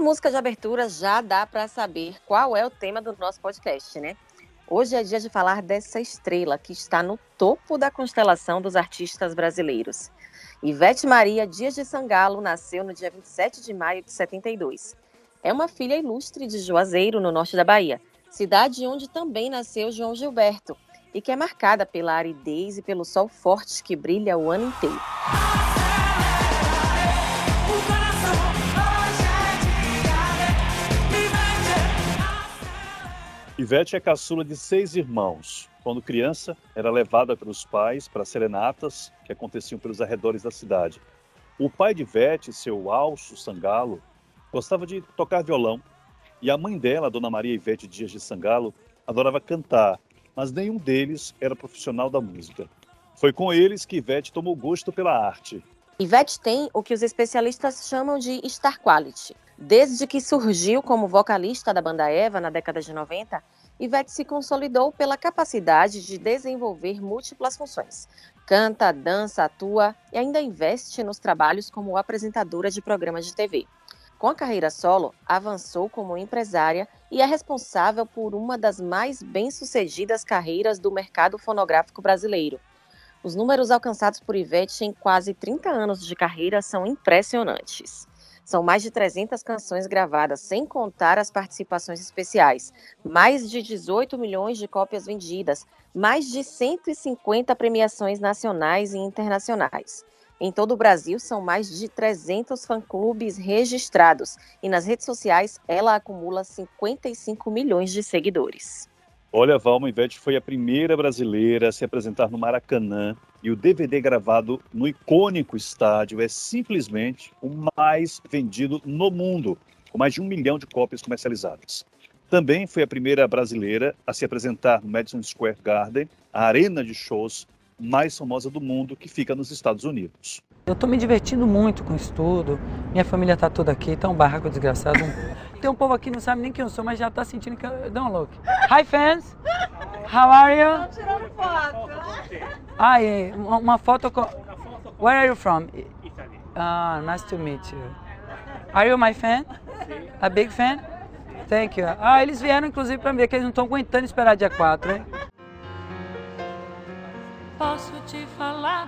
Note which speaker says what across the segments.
Speaker 1: a música de abertura já dá para saber qual é o tema do nosso podcast, né? Hoje é dia de falar dessa estrela que está no topo da constelação dos artistas brasileiros. Ivete Maria Dias de Sangalo nasceu no dia 27 de maio de 72. É uma filha ilustre de Juazeiro, no norte da Bahia, cidade onde também nasceu João Gilberto, e que é marcada pela aridez e pelo sol forte que brilha o ano inteiro.
Speaker 2: Ivete é caçula de seis irmãos. Quando criança, era levada pelos pais para serenatas que aconteciam pelos arredores da cidade. O pai de Ivete, seu Alço Sangalo, gostava de tocar violão. E a mãe dela, Dona Maria Ivete Dias de Sangalo, adorava cantar, mas nenhum deles era profissional da música. Foi com eles que Ivete tomou gosto pela arte.
Speaker 1: Ivete tem o que os especialistas chamam de star quality, Desde que surgiu como vocalista da banda Eva na década de 90, Ivete se consolidou pela capacidade de desenvolver múltiplas funções. Canta, dança, atua e ainda investe nos trabalhos como apresentadora de programas de TV. Com a carreira solo, avançou como empresária e é responsável por uma das mais bem-sucedidas carreiras do mercado fonográfico brasileiro. Os números alcançados por Ivete em quase 30 anos de carreira são impressionantes. São mais de 300 canções gravadas, sem contar as participações especiais. Mais de 18 milhões de cópias vendidas, mais de 150 premiações nacionais e internacionais. Em todo o Brasil, são mais de 300 fã-clubes registrados e nas redes sociais ela acumula 55 milhões de seguidores.
Speaker 2: Olha, Valma Ivete foi a primeira brasileira a se apresentar no Maracanã e o DVD gravado no icônico estádio é simplesmente o mais vendido no mundo, com mais de um milhão de cópias comercializadas. Também foi a primeira brasileira a se apresentar no Madison Square Garden, a arena de shows mais famosa do mundo que fica nos Estados Unidos.
Speaker 3: Eu estou me divertindo muito com isso tudo. Minha família está toda aqui, tá um barraco desgraçado. Tem um povo aqui que não sabe nem quem eu sou, mas já está sentindo que eu dou um look. Hi fans, how are you? Tô tirando foto. Ah, uma foto com. Where are you from? Ah, nice to meet you. Are you my fan? A big fan? Thank you. Ah, eles vieram inclusive para ver que eles não estão aguentando esperar dia 4, hein?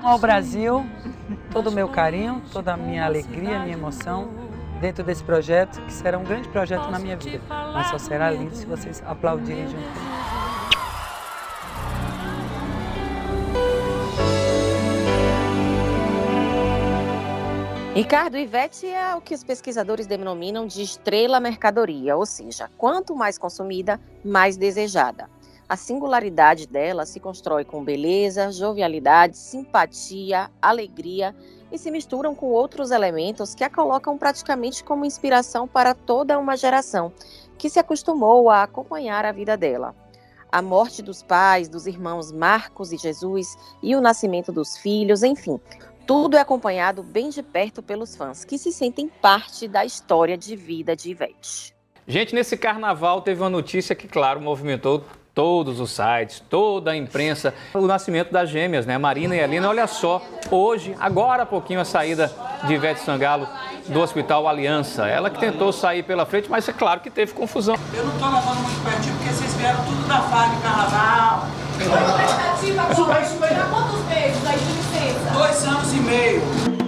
Speaker 3: Ao Brasil, todo o meu carinho, toda a minha alegria, minha emoção dentro desse projeto, que será um grande projeto na minha vida. Mas só será lindo se vocês aplaudirem junto comigo.
Speaker 1: Ricardo, Ivete é o que os pesquisadores denominam de estrela mercadoria, ou seja, quanto mais consumida, mais desejada. A singularidade dela se constrói com beleza, jovialidade, simpatia, alegria e se misturam com outros elementos que a colocam praticamente como inspiração para toda uma geração que se acostumou a acompanhar a vida dela. A morte dos pais, dos irmãos Marcos e Jesus e o nascimento dos filhos, enfim, tudo é acompanhado bem de perto pelos fãs, que se sentem parte da história de vida de Ivete.
Speaker 4: Gente, nesse carnaval teve uma notícia que, claro, movimentou todos os sites, toda a imprensa, o nascimento das gêmeas, né? Marina e Alina. Olha só, hoje, agora há pouquinho, a saída de Ivete Sangalo do Hospital Aliança. Ela que tentou sair pela frente, mas é claro que teve confusão.
Speaker 5: Eu não estou levando muito pertinho porque vocês vieram tudo da de carnaval. Expectativa, vai. quantos meses aí de licença? Dois anos e meio.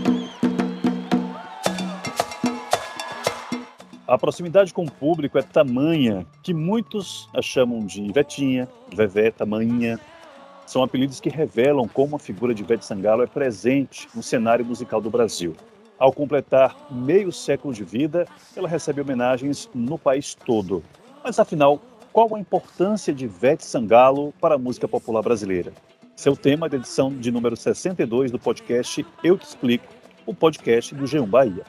Speaker 2: A proximidade com o público é tamanha que muitos a chamam de Vetinha, Vevé, Tamanha. São apelidos que revelam como a figura de Ivete Sangalo é presente no cenário musical do Brasil. Ao completar meio século de vida, ela recebe homenagens no país todo. Mas afinal, qual a importância de Ivete Sangalo para a música popular brasileira? Seu tema da edição de número 62 do podcast Eu Te Explico, o podcast do G1 Bahia.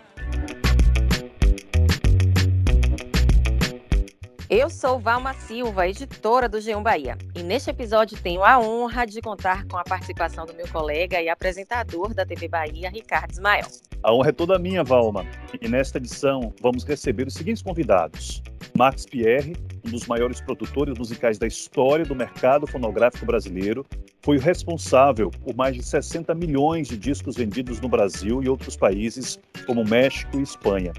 Speaker 1: Eu sou Valma Silva, editora do G1 Bahia, e neste episódio tenho a honra de contar com a participação do meu colega e apresentador da TV Bahia, Ricardo Ismael.
Speaker 2: A honra é toda minha, Valma, e nesta edição vamos receber os seguintes convidados. Max Pierre, um dos maiores produtores musicais da história do mercado fonográfico brasileiro, foi o responsável por mais de 60 milhões de discos vendidos no Brasil e outros países, como México e Espanha.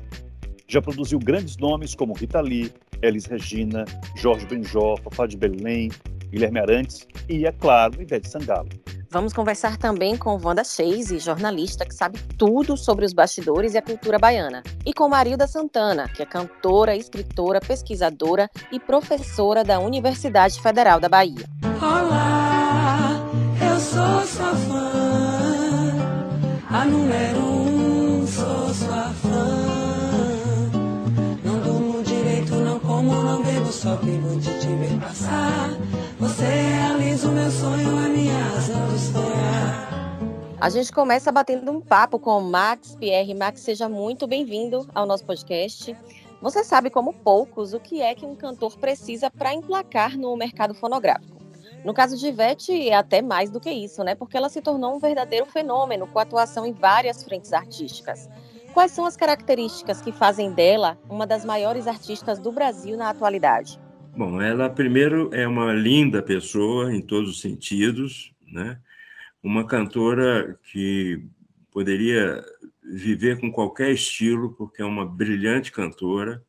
Speaker 2: Já produziu grandes nomes como Rita Lee, Elis Regina, Jorge Benjó, Fafá de Belém, Guilherme Arantes e, é claro, Ivete Sangalo.
Speaker 1: Vamos conversar também com Wanda Chase, jornalista que sabe tudo sobre os bastidores e a cultura baiana. E com Marilda Santana, que é cantora, escritora, pesquisadora e professora da Universidade Federal da Bahia.
Speaker 6: Olá, eu sou sua fã, a número passar. Você realiza o meu sonho, a minha razão de sonhar.
Speaker 1: A gente começa batendo um papo com o Max Pierre. Max, seja muito bem-vindo ao nosso podcast. Você sabe, como poucos, o que é que um cantor precisa para emplacar no mercado fonográfico. No caso de Ivete, é até mais do que isso, né? Porque ela se tornou um verdadeiro fenômeno com atuação em várias frentes artísticas. Quais são as características que fazem dela uma das maiores artistas do Brasil na atualidade?
Speaker 7: Bom, ela primeiro é uma linda pessoa em todos os sentidos, né? Uma cantora que poderia viver com qualquer estilo, porque é uma brilhante cantora,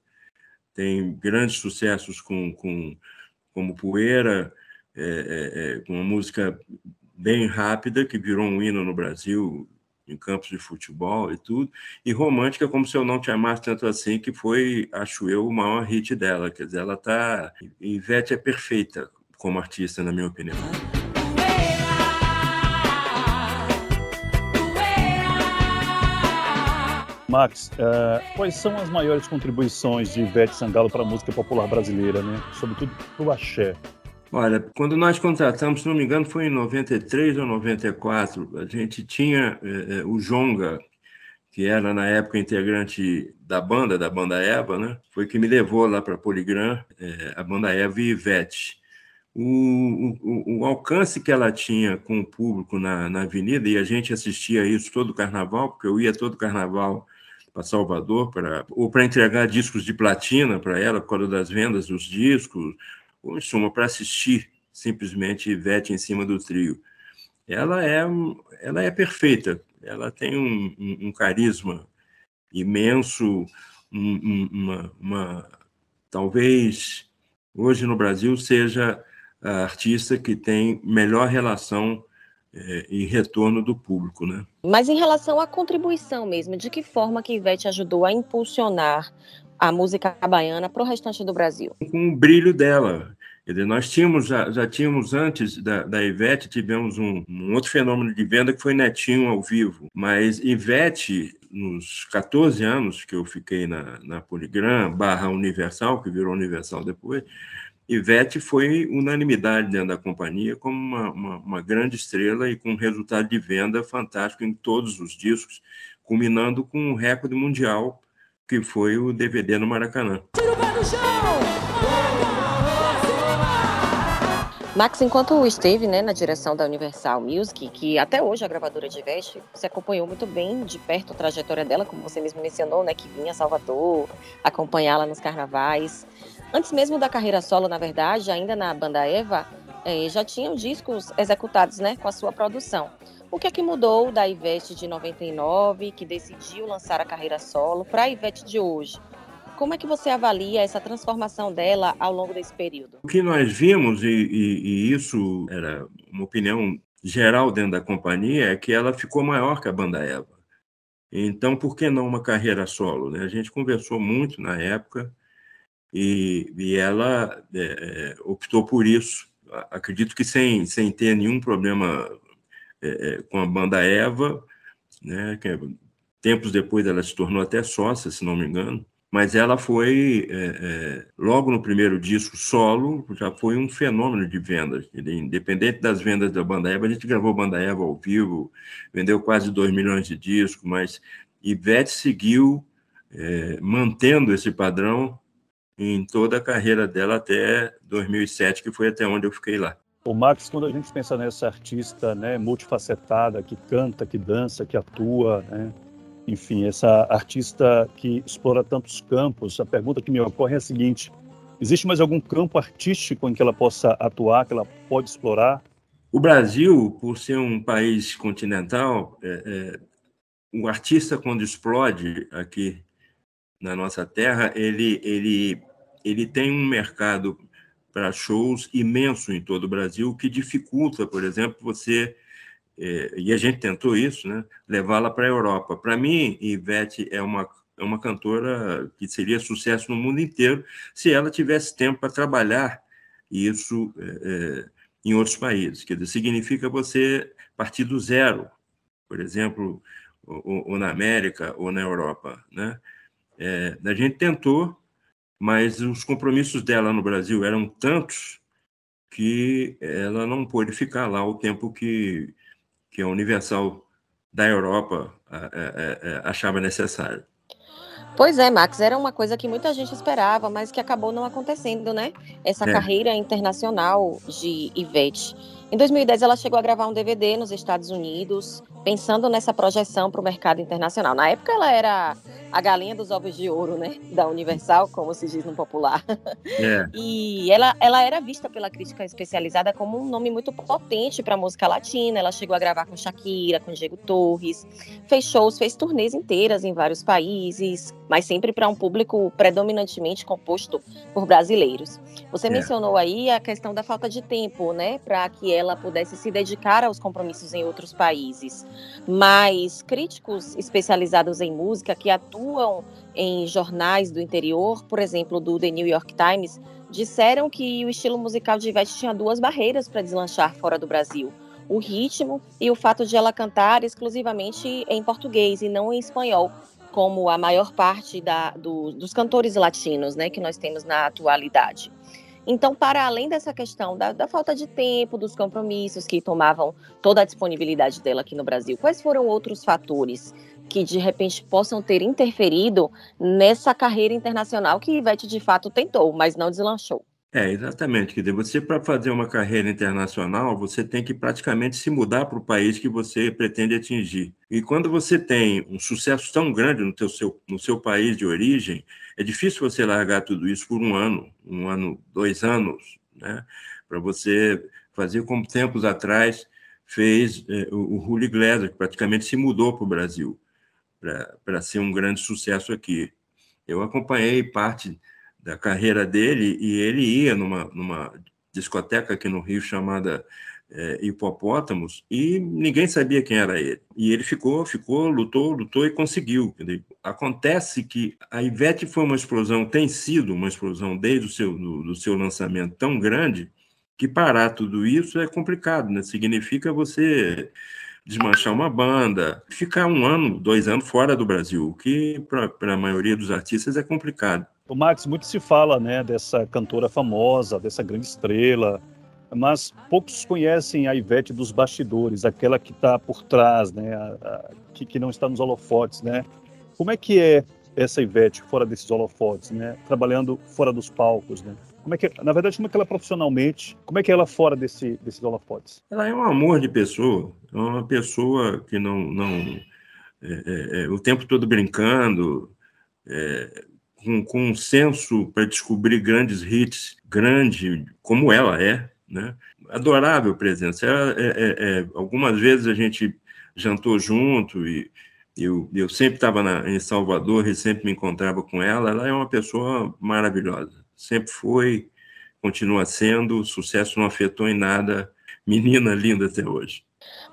Speaker 7: tem grandes sucessos com, com como Poeira, é, é, é, com uma música bem rápida que virou um hino no Brasil, em campos de futebol e tudo, e romântica como se eu não te amasse tanto assim, que foi, acho eu, o maior hit dela. Quer dizer, ela tá. Ivete é perfeita como artista, na minha opinião.
Speaker 2: Max, uh, quais são as maiores contribuições de Ivete Sangalo para a música popular brasileira, né? Sobretudo para o axé.
Speaker 7: Olha, quando nós contratamos, se não me engano, foi em 93 ou 94, a gente tinha é, o Jonga, que era na época integrante da banda, da banda Eva, né? Foi que me levou lá para Poligram, é, a banda Eva e Ivete. O, o, o, alcance que ela tinha com o público na, na avenida, e a gente assistia isso todo carnaval, porque eu ia todo carnaval para Salvador, pra, ou para entregar discos de platina para ela, por causa das vendas dos discos, ou, em suma, para assistir simplesmente Ivete em cima do trio. Ela é, ela é perfeita, ela tem um, um, um carisma imenso, um, uma, uma, talvez hoje no Brasil seja a artista que tem melhor relação é, e retorno do público, né?
Speaker 1: Mas em relação à contribuição mesmo, de que forma que Ivete ajudou a impulsionar a música baiana para o restante do Brasil?
Speaker 7: Com o brilho dela. Nós tínhamos, já, já tínhamos antes da, da Ivete, tivemos um, um, outro fenômeno de venda que foi Netinho ao vivo. Mas Ivete, nos 14 anos que eu fiquei na, na Poligram, barra Universal, que virou Universal depois, Ivete foi unanimidade dentro da companhia como uma, uma, uma grande estrela e com um resultado de venda fantástico em todos os discos, culminando com um recorde mundial que foi o DVD no Maracanã.
Speaker 1: Max, enquanto esteve né, na direção da Universal Music, que até hoje a gravadora de Veste, você acompanhou muito bem de perto a trajetória dela, como você mesmo mencionou, né, que vinha a Salvador, acompanhá-la nos carnavais. Antes mesmo da carreira solo, na verdade, ainda na banda Eva, eh, já tinham discos executados né, com a sua produção. O que é que mudou da Ivete de 99, que decidiu lançar a carreira solo, para a Ivete de hoje? Como é que você avalia essa transformação dela ao longo desse período?
Speaker 7: O que nós vimos, e, e, e isso era uma opinião geral dentro da companhia, é que ela ficou maior que a banda Eva. Então, por que não uma carreira solo? Né? A gente conversou muito na época e, e ela é, é optou por isso. Acredito que sem, sem ter nenhum problema é, é, com a banda Eva, né, que é, tempos depois ela se tornou até sócia, se não me engano, mas ela foi, é, é, logo no primeiro disco solo, já foi um fenômeno de vendas. Independente das vendas da banda Eva, a gente gravou banda Eva ao vivo, vendeu quase 2 milhões de discos, mas Ivete seguiu é, mantendo esse padrão em toda a carreira dela até 2007, que foi até onde eu fiquei lá.
Speaker 2: O Max, quando a gente pensa nessa artista né, multifacetada, que canta, que dança, que atua, né? enfim, essa artista que explora tantos campos, a pergunta que me ocorre é a seguinte: existe mais algum campo artístico em que ela possa atuar, que ela pode explorar?
Speaker 7: O Brasil, por ser um país continental, é, é, o artista, quando explode aqui na nossa terra, ele, ele, ele tem um mercado para shows imenso em todo o Brasil, que dificulta, por exemplo, você, é, e a gente tentou isso, né, levá-la para a Europa. Para mim, Ivete é uma, é uma cantora que seria sucesso no mundo inteiro se ela tivesse tempo para trabalhar isso é, é, em outros países. Quer dizer, significa você partir do zero, por exemplo, ou, ou na América ou na Europa, né? É, a gente tentou, mas os compromissos dela no Brasil eram tantos que ela não pôde ficar lá o tempo que, que a Universal da Europa achava necessário.
Speaker 1: Pois é, Max, era uma coisa que muita gente esperava, mas que acabou não acontecendo, né? Essa é. carreira internacional de Ivete. Em 2010, ela chegou a gravar um DVD nos Estados Unidos, pensando nessa projeção para o mercado internacional. Na época, ela era a galinha dos ovos de ouro, né? Da Universal, como se diz no popular. É. E ela, ela era vista pela crítica especializada como um nome muito potente para a música latina. Ela chegou a gravar com Shakira, com Diego Torres, fez shows, fez turnês inteiras em vários países, mas sempre para um público predominantemente composto por brasileiros. Você é. mencionou aí a questão da falta de tempo, né? Para que ela pudesse se dedicar aos compromissos em outros países. Mas críticos especializados em música que atuam atuam em jornais do interior, por exemplo, do The New York Times, disseram que o estilo musical de Ivete tinha duas barreiras para deslanchar fora do Brasil: o ritmo e o fato de ela cantar exclusivamente em português e não em espanhol, como a maior parte da, do, dos cantores latinos né, que nós temos na atualidade. Então, para além dessa questão da, da, falta de tempo, dos compromissos que tomavam toda a disponibilidade dela aqui no Brasil, quais foram outros fatores que de repente possam ter interferido nessa carreira internacional que Ivete de fato tentou, mas não deslanchou.
Speaker 7: É, exatamente. Quer dizer, você, para fazer uma carreira internacional, você tem que praticamente se mudar para o país que você pretende atingir. E quando você tem um sucesso tão grande no, teu, seu, no seu país de origem, é difícil você largar tudo isso por um ano, um ano, dois anos, né? Para você fazer como tempos atrás fez o, o Julio Iglesias, que praticamente se mudou para o Brasil para ser um grande sucesso aqui. Eu acompanhei parte da carreira dele e ele ia numa, numa discoteca aqui no Rio chamada é, Hipopótamos e ninguém sabia quem era ele. E ele ficou, ficou, lutou, lutou e conseguiu. Acontece que a Ivete foi uma explosão, tem sido uma explosão desde o seu, do, do seu lançamento tão grande que parar tudo isso é complicado, né? Significa você desmanchar uma banda, ficar um ano, dois anos fora do Brasil, o que para a maioria dos artistas é complicado.
Speaker 2: O Max, muito se fala né, dessa cantora famosa, dessa grande estrela, mas poucos conhecem a Ivete dos bastidores, aquela que está por trás, né, a, a, que, que não está nos holofotes. Né? Como é que é essa Ivete fora desses holofotes, né, trabalhando fora dos palcos? Né? Como é que, na verdade, como é que ela profissionalmente, como é que ela é fora desse, desses holofotes?
Speaker 7: Ela é um amor de pessoa, é uma pessoa que não, não é, é, é, o tempo todo brincando, é, com, com um senso para descobrir grandes hits, grande como ela é, né? Adorável presença. Ela, é, é, algumas vezes a gente jantou junto e eu, eu sempre estava em Salvador e sempre me encontrava com ela. Ela é uma pessoa maravilhosa sempre foi, continua sendo, o sucesso não afetou em nada, menina linda até hoje.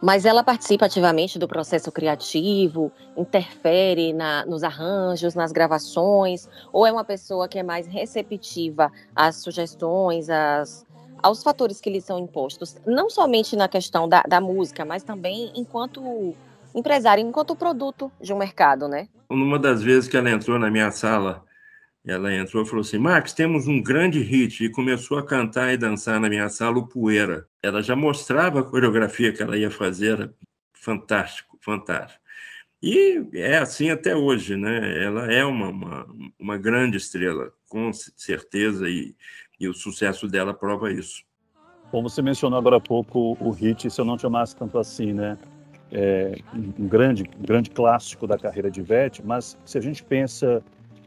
Speaker 1: Mas ela participa ativamente do processo criativo, interfere na, nos arranjos, nas gravações, ou é uma pessoa que é mais receptiva às sugestões, às, aos fatores que lhe são impostos, não somente na questão da, da música, mas também enquanto empresária, enquanto produto de um mercado, né?
Speaker 7: Numa das vezes que ela entrou na minha sala ela entrou e falou assim: Max, temos um grande hit. E começou a cantar e dançar na minha sala o Poeira. Ela já mostrava a coreografia que ela ia fazer. Fantástico, fantástico. E é assim até hoje, né? Ela é uma, uma, uma grande estrela, com certeza, e, e o sucesso dela prova isso.
Speaker 2: Como você mencionou agora há pouco o hit Se Eu Não Te Amasse Tanto Assim, né? É um grande, grande clássico da carreira de Ivete, mas se a gente pensa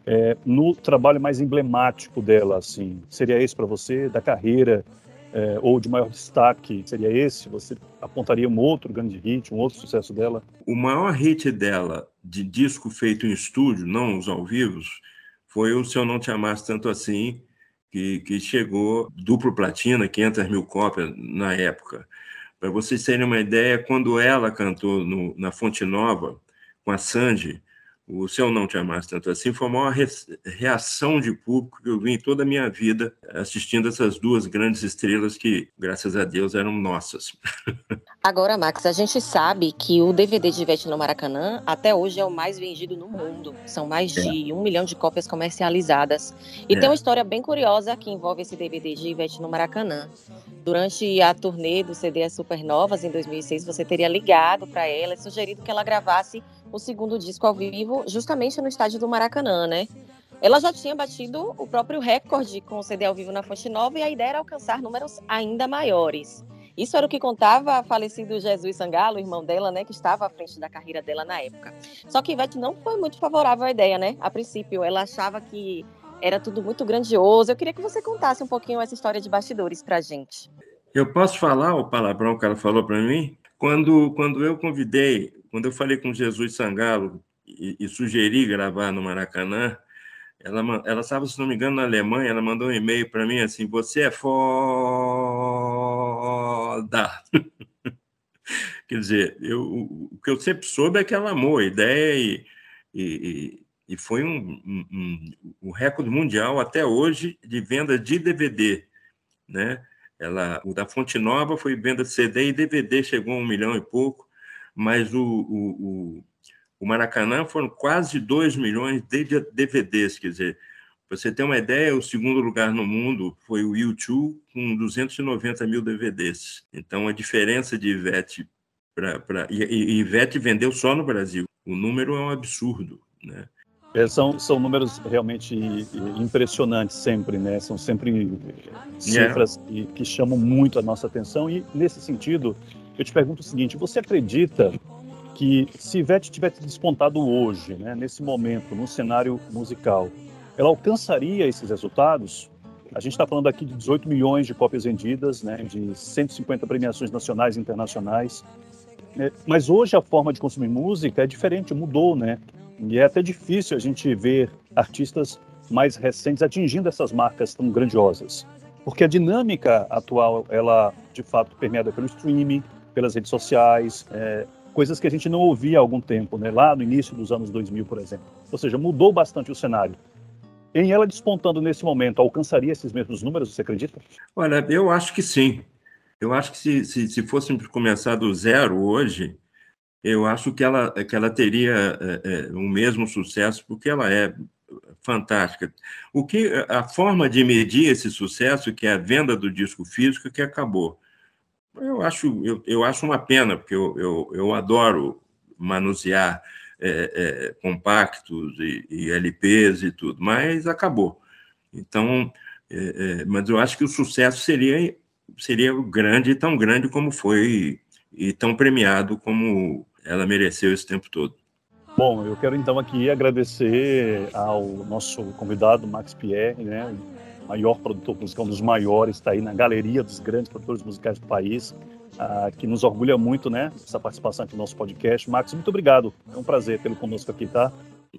Speaker 2: é, no trabalho mais emblemático dela, assim, seria esse para você, da carreira, é, ou de maior destaque seria esse? Você apontaria um outro grande hit, um outro sucesso dela?
Speaker 7: O maior hit dela, de disco feito em estúdio, não os ao vivo, foi o Se Eu Não Te Amasse Tanto Assim, que, que chegou duplo platina, 500 mil cópias na época. Para vocês terem uma ideia, quando ela cantou no, na Fonte Nova, com a Sandy, o Se Eu Não Te Amasse Tanto Assim foi a maior reação de público que eu vi em toda a minha vida assistindo essas duas grandes estrelas que, graças a Deus, eram nossas.
Speaker 1: Agora, Max, a gente sabe que o DVD de Ivete no Maracanã até hoje é o mais vendido no mundo. São mais é. de um milhão de cópias comercializadas. E é. tem uma história bem curiosa que envolve esse DVD de Ivete no Maracanã. Durante a turnê do CD Supernovas, em 2006, você teria ligado para ela e sugerido que ela gravasse o segundo disco ao vivo, justamente no estádio do Maracanã, né? Ela já tinha batido o próprio recorde com o CD ao vivo na Fonte Nova e a ideia era alcançar números ainda maiores. Isso era o que contava a falecido Jesus Sangalo, irmão dela, né, que estava à frente da carreira dela na época. Só que Ivete não foi muito favorável à ideia, né? A princípio, ela achava que era tudo muito grandioso. Eu queria que você contasse um pouquinho essa história de bastidores pra gente.
Speaker 7: Eu posso falar o palavrão que ela falou para mim? Quando, quando eu convidei quando eu falei com Jesus Sangalo e, e sugeri gravar no Maracanã, ela, ela estava, se não me engano, na Alemanha, ela mandou um e-mail para mim assim, você é foda. Quer dizer, eu, o que eu sempre soube é que ela amou a ideia e, e, e foi um, um, um, recorde mundial até hoje de venda de DVD, né? Ela, o da Fonte Nova foi venda de CD e DVD, chegou a um milhão e pouco mas o, o, o, o Maracanã foram quase 2 milhões de DVDs, quer dizer, você tem uma ideia, o segundo lugar no mundo foi o YouTube com 290 mil DVDs. Então, a diferença de Ivete para... E, e Ivete vendeu só no Brasil. O número é um absurdo, né?
Speaker 2: É, são, são números realmente impressionantes sempre, né? São sempre cifras yeah. que, que chamam muito a nossa atenção e, nesse sentido, eu te pergunto o seguinte: você acredita que se Ivete tivesse despontado hoje, né, nesse momento, no cenário musical, ela alcançaria esses resultados? A gente está falando aqui de 18 milhões de cópias vendidas, né, de 150 premiações nacionais e internacionais. É, mas hoje a forma de consumir música é diferente, mudou, né? E é até difícil a gente ver artistas mais recentes atingindo essas marcas tão grandiosas. Porque a dinâmica atual, ela de fato permeada pelo streaming, pelas redes sociais, é, coisas que a gente não ouvia há algum tempo, né? lá no início dos anos 2000, por exemplo. Ou seja, mudou bastante o cenário. Em ela despontando nesse momento, alcançaria esses mesmos números, você acredita?
Speaker 7: Olha, eu acho que sim. Eu acho que se, se, se fôssemos começar do zero hoje, eu acho que ela, que ela teria é, é, o mesmo sucesso, porque ela é fantástica. O que a forma de medir esse sucesso, que é a venda do disco físico, que acabou. Eu acho, eu, eu acho uma pena, porque eu, eu, eu adoro manusear é, é, compactos e, e, LPs e tudo, mas acabou. Então, é, é, mas eu acho que o sucesso seria, seria grande, tão grande como foi e tão premiado como ela mereceu esse tempo todo.
Speaker 2: Bom, eu quero então aqui agradecer ao nosso convidado Max Pierre, né, maior produtor musical, um dos maiores, está aí na galeria dos grandes produtores musicais do país, uh, que nos orgulha muito, né, essa participação aqui no nosso podcast. Max, muito obrigado. É um prazer tê-lo conosco aqui, tá?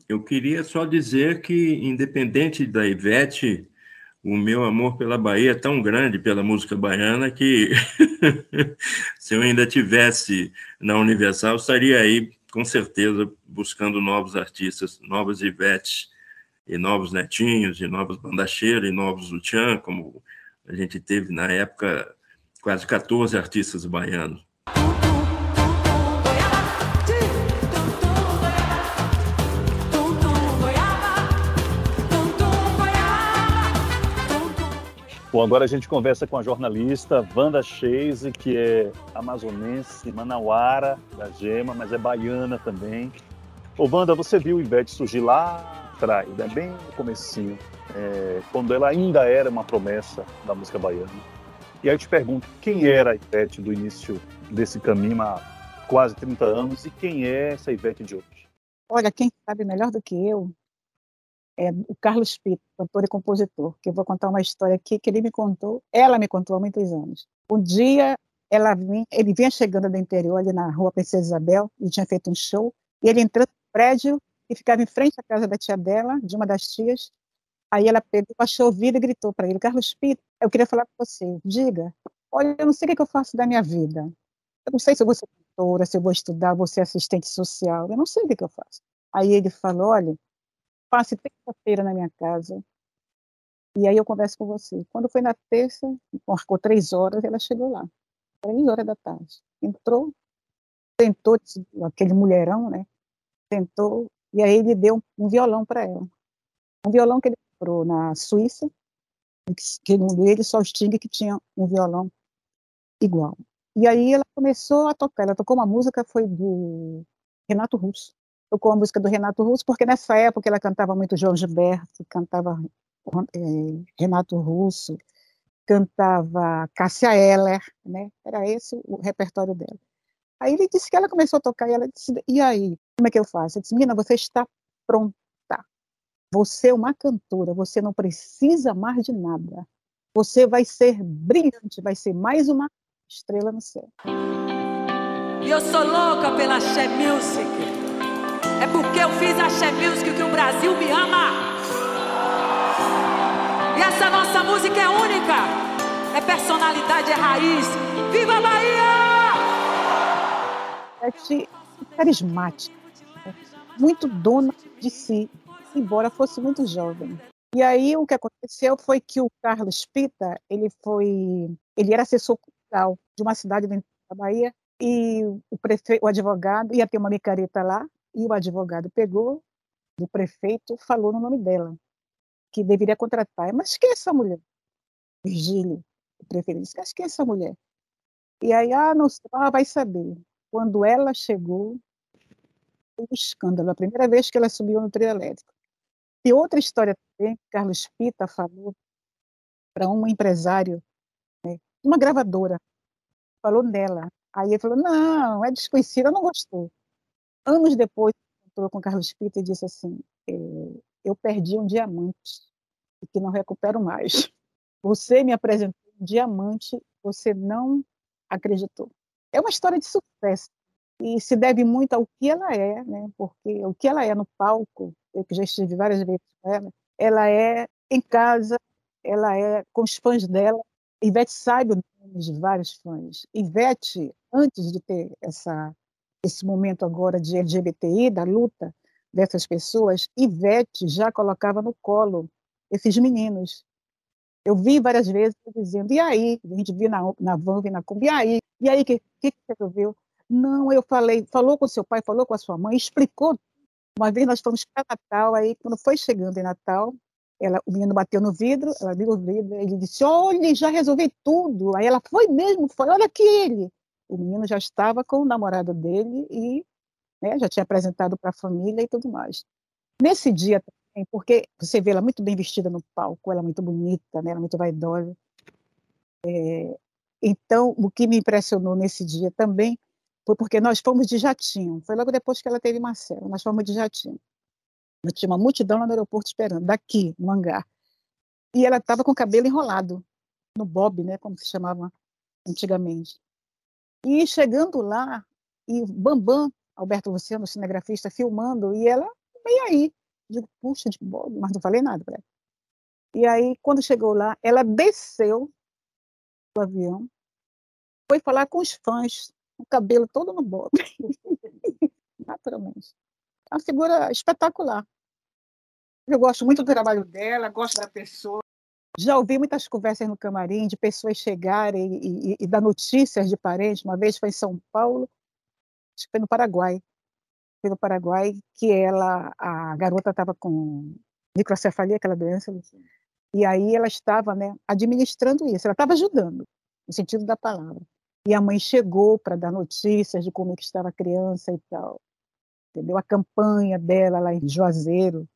Speaker 7: Eu queria só dizer que, independente da Ivete, o meu amor pela Bahia é tão grande pela música baiana que se eu ainda tivesse na Universal, estaria aí com certeza buscando novos artistas, novas Ivetes e novos netinhos, e novos bandacheiros, e novos Lutian, como a gente teve na época quase 14 artistas baianos.
Speaker 2: Bom, agora a gente conversa com a jornalista Wanda Chase, que é amazonense, manauara da Gema, mas é baiana também. Ô, Wanda, você viu o Ivete surgir lá atrás, né? bem no comecinho, é, quando ela ainda era uma promessa da música baiana. E aí eu te pergunto, quem era a Ivete do início desse caminho há quase 30 anos e quem é essa Ivete de hoje?
Speaker 8: Olha, quem sabe melhor do que eu é o Carlos Pito, cantor e compositor, que eu vou contar uma história aqui que ele me contou, ela me contou há muitos anos. Um dia ela ele vinha chegando do interior ali na rua Princesa Isabel, e tinha feito um show, e ele entrou no prédio e ficava em frente à casa da tia dela, de uma das tias. Aí ela pegou, achou o vidro e gritou para ele: Carlos Pito, eu queria falar com você. Diga, olha, eu não sei o que eu faço da minha vida. Eu não sei se eu vou ser doutora, se eu vou estudar, vou ser assistente social. Eu não sei o que eu faço. Aí ele falou: olha, passe terça-feira na minha casa e aí eu converso com você. Quando foi na terça, marcou três horas, ela chegou lá, três horas da tarde. Entrou, tentou, aquele mulherão, né? Tentou, e aí ele deu um violão para ela. Um violão que ele comprou na Suíça, que ele só Sting que tinha um violão igual. E aí ela começou a tocar, ela tocou uma música, foi do Renato Russo. Tocou a música do Renato Russo, porque nessa época ela cantava muito João Gilberto, cantava é, Renato Russo, cantava Cássia Eller, né? Era esse o repertório dela. Aí ele disse que ela começou a tocar e ela disse: "E aí, como é que eu faço?" Eu disse: "Menina, você está pronta. Você é uma cantora, você não precisa mais de nada. Você vai ser brilhante, vai ser mais uma estrela no céu."
Speaker 6: Eu sou louca pela She Music. É porque eu fiz a She Music que o Brasil me ama. E essa nossa música é única. É personalidade, é raiz. Viva Bahia!
Speaker 8: É carismática, muito dona de si, embora fosse muito jovem. E aí o que aconteceu foi que o Carlos Pita, ele foi, ele era assessor cultural de uma cidade da Bahia e o prefeito, o advogado ia ter uma micareta lá e o advogado pegou do prefeito, falou no nome dela que deveria contratar. Mas quem é essa mulher? Virgílio, o prefeito disse, mas quem é essa mulher? E aí, ah, não ah, vai saber. Quando ela chegou, um escândalo, a primeira vez que ela subiu no trio elétrico. E outra história também, Carlos Pita falou para um empresário, né, uma gravadora, falou nela. Aí ele falou, não, é desconhecida, não gostou. Anos depois, entrou com Carlos Pita e disse assim, é, eu perdi um diamante e que não recupero mais. Você me apresentou um diamante, você não acreditou. É uma história de sucesso e se deve muito ao que ela é, né? Porque o que ela é no palco, eu que já estive várias vezes com ela, ela é em casa, ela é com os fãs dela. Ivete sabe o nome de vários fãs. Ivete, antes de ter essa, esse momento agora de LGBTI, da luta, dessas pessoas, Ivete já colocava no colo esses meninos. Eu vi várias vezes dizendo, e aí? A gente viu na, na van, vi na Kombi, e aí? E aí, o que, que, que você resolveu? Não, eu falei, falou com seu pai, falou com a sua mãe, explicou. Uma vez nós fomos para Natal, aí quando foi chegando em Natal, ela, o menino bateu no vidro, ela abriu o vidro, ele disse, olha, já resolvi tudo. Aí ela, foi mesmo, foi, olha aqui ele. O menino já estava com o namorado dele e né? já tinha apresentado para a família e tudo mais. Nesse dia também, porque você vê ela muito bem vestida no palco, ela é muito bonita, né? ela é muito vaidosa. É, então, o que me impressionou nesse dia também foi porque nós fomos de jatinho. Foi logo depois que ela teve Marcelo, nós fomos de jatinho. Eu tinha uma multidão lá no aeroporto esperando, daqui, no hangar. E ela estava com o cabelo enrolado, no bob, né, como se chamava antigamente. E chegando lá, e Bambam Alberto Luciano, cinegrafista, filmando, e ela bem aí. Digo, puxa, de boa, mas não falei nada para ela. E aí, quando chegou lá, ela desceu do avião, foi falar com os fãs, o cabelo todo no bob, naturalmente. É uma figura espetacular. Eu gosto muito do trabalho dela, gosto da pessoa. Já ouvi muitas conversas no camarim de pessoas chegarem e, e, e dar notícias de parentes. Uma vez foi em São Paulo, acho que foi no Paraguai, foi no Paraguai que ela, a garota estava com microcefalia, aquela doença, e aí ela estava, né, administrando isso, ela estava ajudando, no sentido da palavra. E a mãe chegou para dar notícias de como é que estava a criança e tal, entendeu? A campanha dela lá em Juazeiro.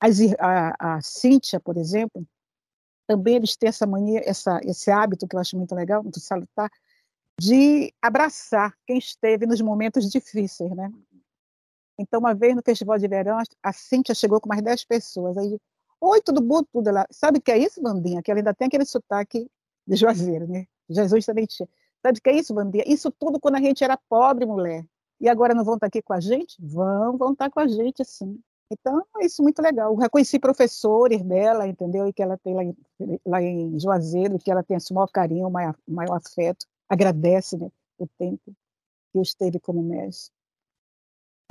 Speaker 8: As, a, a Cíntia, por exemplo, também eles têm essa mania, essa, esse hábito que eu acho muito legal, muito salutar, de abraçar quem esteve nos momentos difíceis, né? Então, uma vez no Festival de Verão, a Cíntia chegou com mais 10 pessoas. Aí, oi, tudo bom? Tudo lá. Sabe o que é isso, Bandinha? Que ela ainda tem aquele sotaque de Juazeiro, né? Jesus também tinha. Sabe o que é isso, Bandinha? Isso tudo quando a gente era pobre, mulher. E agora não vão estar aqui com a gente? Vão, vão estar com a gente, sim. Então, é isso muito legal. Eu reconheci professores dela, entendeu? E que ela tem lá em, lá em Juazeiro, que ela tem esse maior carinho, o maior, maior afeto. Agradece né, o tempo que eu esteve como mestre.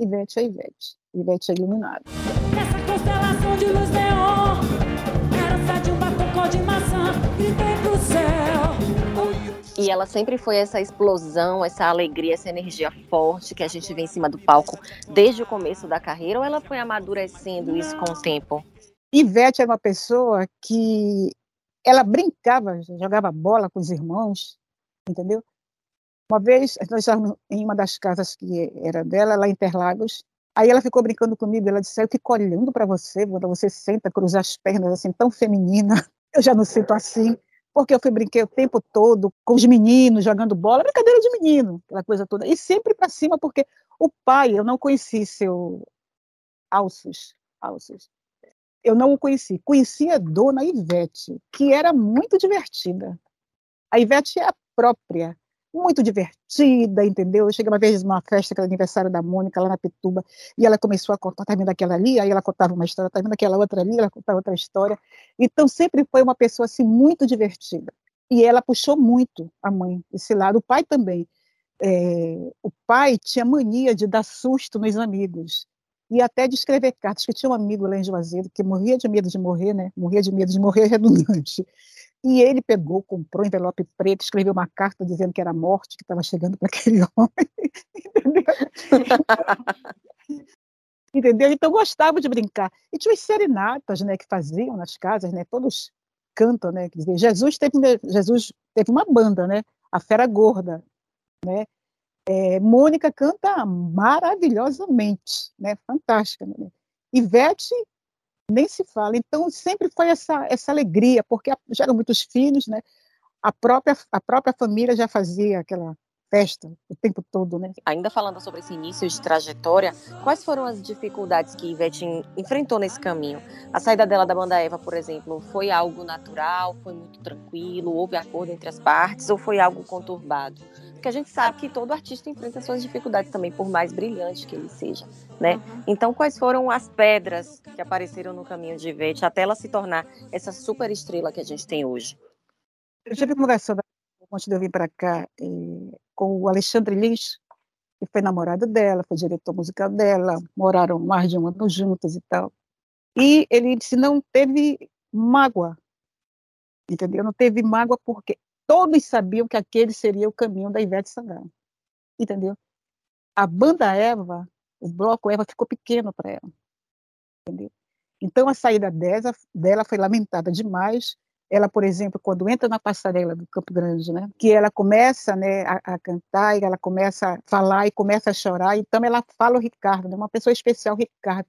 Speaker 8: Ivete é Ivete. Ivete é iluminada.
Speaker 6: Nessa constelação de luz neon,
Speaker 1: Ela sempre foi essa explosão, essa alegria, essa energia forte que a gente vê em cima do palco desde o começo da carreira, ou ela foi amadurecendo isso com o tempo?
Speaker 8: Ivete era uma pessoa que ela brincava, jogava bola com os irmãos, entendeu? Uma vez, nós estávamos em uma das casas que era dela, lá em Interlagos, aí ela ficou brincando comigo, ela disse, eu fico olhando para você, quando você senta, cruza as pernas, assim, tão feminina, eu já não sinto assim, porque eu fui brinquei o tempo todo com os meninos, jogando bola, brincadeira de menino, aquela coisa toda, e sempre para cima, porque o pai, eu não conheci seu Alces, Alces, eu não o conheci, conheci a dona Ivete, que era muito divertida, a Ivete é a própria, muito divertida, entendeu? Eu cheguei uma vez numa festa, que era aniversário da Mônica, lá na Pituba, e ela começou a contar, tá vendo aquela ali? Aí ela contava uma história, tá vendo aquela outra ali? Ela contava outra história. Então, sempre foi uma pessoa, assim, muito divertida. E ela puxou muito a mãe, esse lado. O pai também. É, o pai tinha mania de dar susto nos amigos e até de escrever cartas, que tinha um amigo lá em Juazeiro que morria de medo de morrer, né? Morria de medo de morrer redundante. E ele pegou, comprou um envelope preto, escreveu uma carta dizendo que era a morte que estava chegando para aquele homem. Entendeu? Entendeu? Então gostava de brincar. E tinha as serenatas, né, que faziam nas casas, né? Todos cantam, né? Quer dizer, Jesus teve Jesus teve uma banda, né? A Fera Gorda, né? É, Mônica canta maravilhosamente, né? Fantástica. Né? Ivete nem se fala. Então, sempre foi essa, essa alegria, porque já eram muitos filhos, né? A própria, a própria família já fazia aquela festa o tempo todo, né?
Speaker 1: Ainda falando sobre esse início de trajetória, quais foram as dificuldades que Ivete enfrentou nesse caminho? A saída dela da banda Eva, por exemplo, foi algo natural, foi muito tranquilo, houve acordo entre as partes ou foi algo conturbado? Porque a gente sabe que todo artista enfrenta suas dificuldades também, por mais brilhante que ele seja, né? Uhum. Então, quais foram as pedras que apareceram no caminho de Ivete até ela se tornar essa super estrela que a gente tem hoje?
Speaker 8: Eu vi conversando antes de eu vir para cá com o Alexandre Lins, que foi namorado dela, foi diretor musical dela, moraram mais de um ano juntos e tal. E ele disse não teve mágoa, entendeu? Não teve mágoa porque todos sabiam que aquele seria o caminho da Ivete Sangalo, entendeu? A banda Eva, o bloco Eva ficou pequeno para ela, entendeu? Então a saída dela, foi lamentada demais. Ela, por exemplo, quando entra na passarela do Campo Grande, né, que ela começa, né, a, a cantar e ela começa a falar e começa a chorar, então ela fala o Ricardo, né, uma pessoa especial, Ricardo.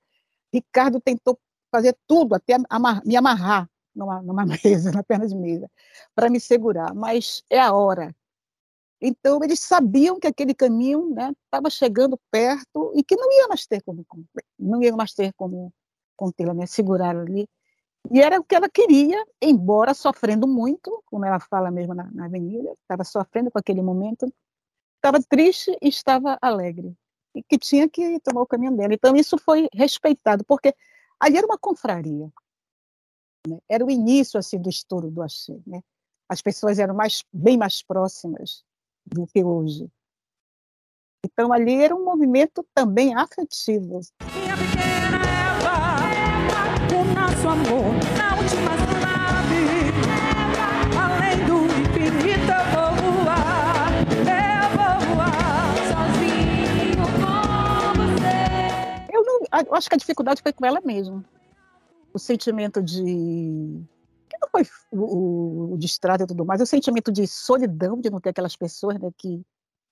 Speaker 8: Ricardo tentou fazer tudo, até amar, me amarrar numa, numa mesa, na perna de mesa, para me segurar, mas é a hora. Então, eles sabiam que aquele caminho estava né, chegando perto e que não ia mais ter como, não ia mais ter como contê-la, né, segurar ali. E era o que ela queria, embora sofrendo muito, como ela fala mesmo na, na avenida, estava sofrendo com aquele momento, estava triste e estava alegre, e que tinha que tomar o caminho dela. Então, isso foi respeitado, porque ali era uma confraria. Né? Era o início assim do estouro do axé. Né? As pessoas eram mais, bem mais próximas do que hoje. Então ali era um movimento também afetivo.
Speaker 6: Minha pequena Eva, o nosso amor na última nave, além do infinito eu vou voar, eu vou voar sozinho com você.
Speaker 8: Eu, não, eu acho que a dificuldade foi com ela mesma o sentimento de que não foi o, o, distrato e tudo mais, o sentimento de solidão de não ter aquelas pessoas né, que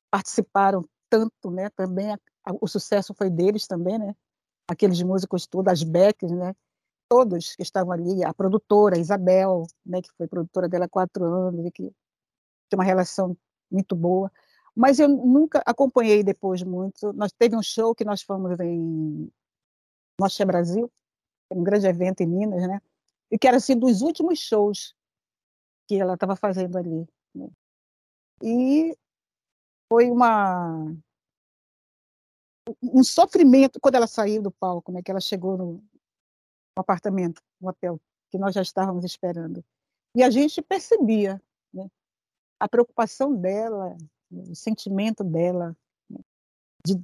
Speaker 8: participaram tanto, né? Também a, a, o sucesso foi deles também, né? Aqueles músicos todos, as Becks, né? Todos que estavam ali, a produtora Isabel, né? Que foi produtora dela há quatro anos e que tem uma relação muito boa. Mas eu nunca acompanhei depois muito. Nós teve um show que nós fomos em Nossa Brasil, um grande evento em Minas, né? E que era assim dos últimos shows que ela estava fazendo ali. Né? E foi uma um sofrimento quando ela saiu do palco, né? Que ela chegou no, apartamento, no hotel que nós já estávamos esperando. E a gente percebia né? a preocupação dela, o sentimento dela né? de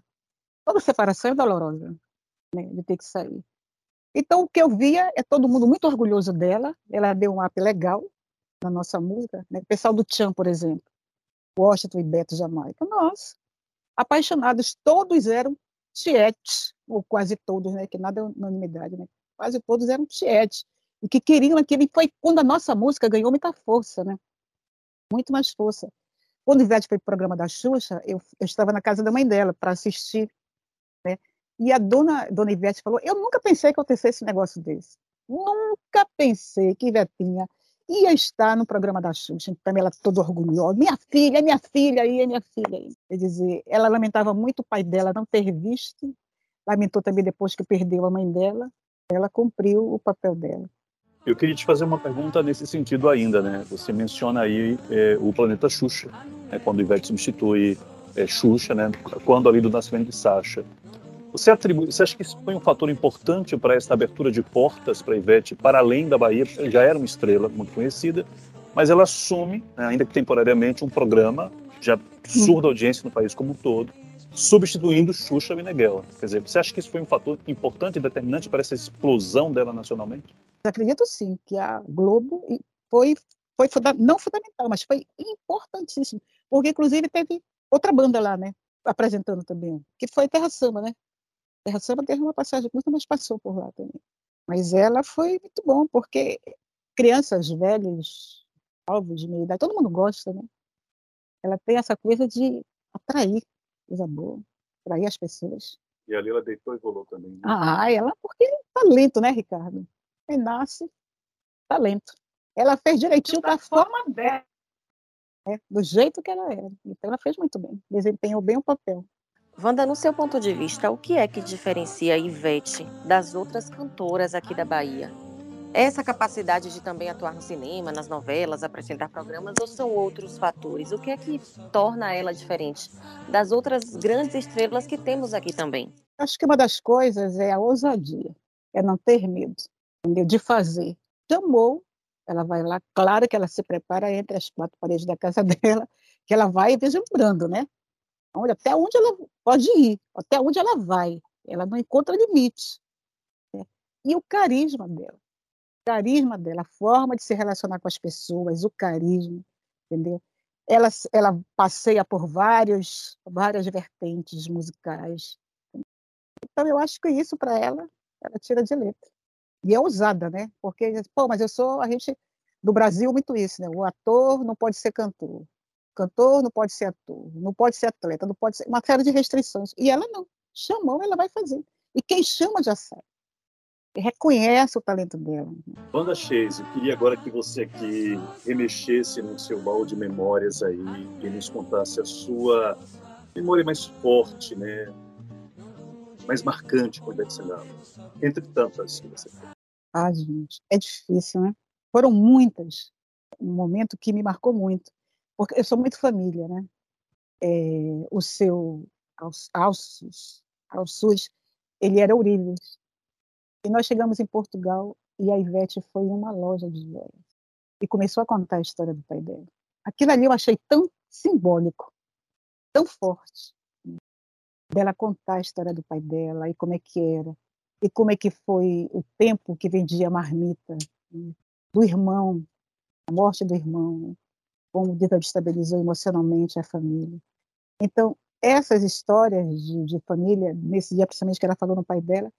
Speaker 8: toda separação é dolorosa, né? de ter que sair. Então, o que eu via é todo mundo muito orgulhoso dela, ela deu um up legal na nossa música. Né? O pessoal do Tchan, por exemplo, Washington e Beto Jamaica, nós, apaixonados, todos eram tietes, ou quase todos, né? que nada é unanimidade, né? quase todos eram tietes, e que queriam aquele. Foi quando a nossa música ganhou muita força, né? muito mais força. Quando Ivete foi para o programa da Xuxa, eu, eu estava na casa da mãe dela para assistir? E a dona, dona Ivete falou: Eu nunca pensei que acontecesse esse negócio desse. Nunca pensei que Ivetinha ia estar no programa da Xuxa. Então, ela toda orgulhosa: Minha filha, minha filha aí, minha filha aí. Quer dizer, ela lamentava muito o pai dela não ter visto, lamentou também depois que perdeu a mãe dela. Ela cumpriu o papel dela.
Speaker 2: Eu queria te fazer uma pergunta nesse sentido ainda, né? Você menciona aí é, o planeta Xuxa, né? quando Ivete substitui é, Xuxa, né? Quando ali do nascimento de Sasha. Você, atribui, você acha que isso foi um fator importante para essa abertura de portas para Ivete para além da Bahia? Já era uma estrela muito conhecida, mas ela assume, né, ainda que temporariamente, um programa já surda audiência no país como um todo, substituindo Xuxa Meneghel. Quer dizer, você acha que isso foi um fator importante e determinante para essa explosão dela nacionalmente?
Speaker 8: Acredito sim que a Globo foi, foi não fundamental, mas foi importantíssimo, porque inclusive teve outra banda lá, né, apresentando também, que foi Terra Samba, né? Terra Samba teve uma passagem curta, mas passou por lá também. Mas ela foi muito bom, porque crianças, velhos, alvos de meia idade, todo mundo gosta, né? Ela tem essa coisa de atrair, coisa boa, atrair as pessoas.
Speaker 2: E ali ela deitou e rolou também. Né?
Speaker 8: Ah, ela, porque é talento, né, Ricardo? Quem nasce, talento. Ela fez direitinho da forma dela, né? do jeito que ela era. Então ela fez muito bem, desempenhou bem o papel.
Speaker 1: Wanda, no seu ponto de vista, o que é que diferencia a Ivete das outras cantoras aqui da Bahia? É essa capacidade de também atuar no cinema, nas novelas, apresentar programas, ou são outros fatores? O que é que torna ela diferente das outras grandes estrelas que temos aqui também?
Speaker 8: Acho que uma das coisas é a ousadia, é não ter medo, entendeu? de fazer. Chamou, ela vai lá, claro que ela se prepara entre as quatro paredes da casa dela, que ela vai vislumbrando, né? Olha, até onde ela pode ir, até onde ela vai. Ela não encontra limites. Né? E o carisma dela. O carisma dela, a forma de se relacionar com as pessoas, o carisma, entendeu? Ela, ela passeia por vários, várias vertentes musicais. Então, eu acho que isso, para ela, ela tira de letra. E é ousada, né? Porque, pô, mas eu sou, a gente, do Brasil, muito isso, né? O ator não pode ser cantor cantor não pode ser ator, não pode ser atleta, não pode ser uma série de restrições. E ela não. Chamou, ela vai fazer. E quem chama já sabe. Reconhece o talento dela.
Speaker 2: Wanda Chase, eu queria agora que você aqui remexesse no seu baú de memórias aí e nos contasse a sua memória mais forte, né? mais marcante com a Ivete Sangalo, entre tantas que você tem.
Speaker 8: Ah, gente, é difícil, né? Foram muitas. Um momento que me marcou muito porque eu sou muito família, né? É, o seu Alços, Alços, ele era Eurílides. E nós chegamos em Portugal e a Ivete foi em uma loja de joias e começou a contar a história do pai dela. Aquilo ali eu achei tão simbólico, tão forte, né? dela contar a história do pai dela e como é que era, e como é que foi o tempo que vendia marmita, né? do irmão, a morte do irmão, né? Como desestabilizou emocionalmente a família. Então, essas histórias de, de, família, nesse dia principalmente que ela falou no pai dela,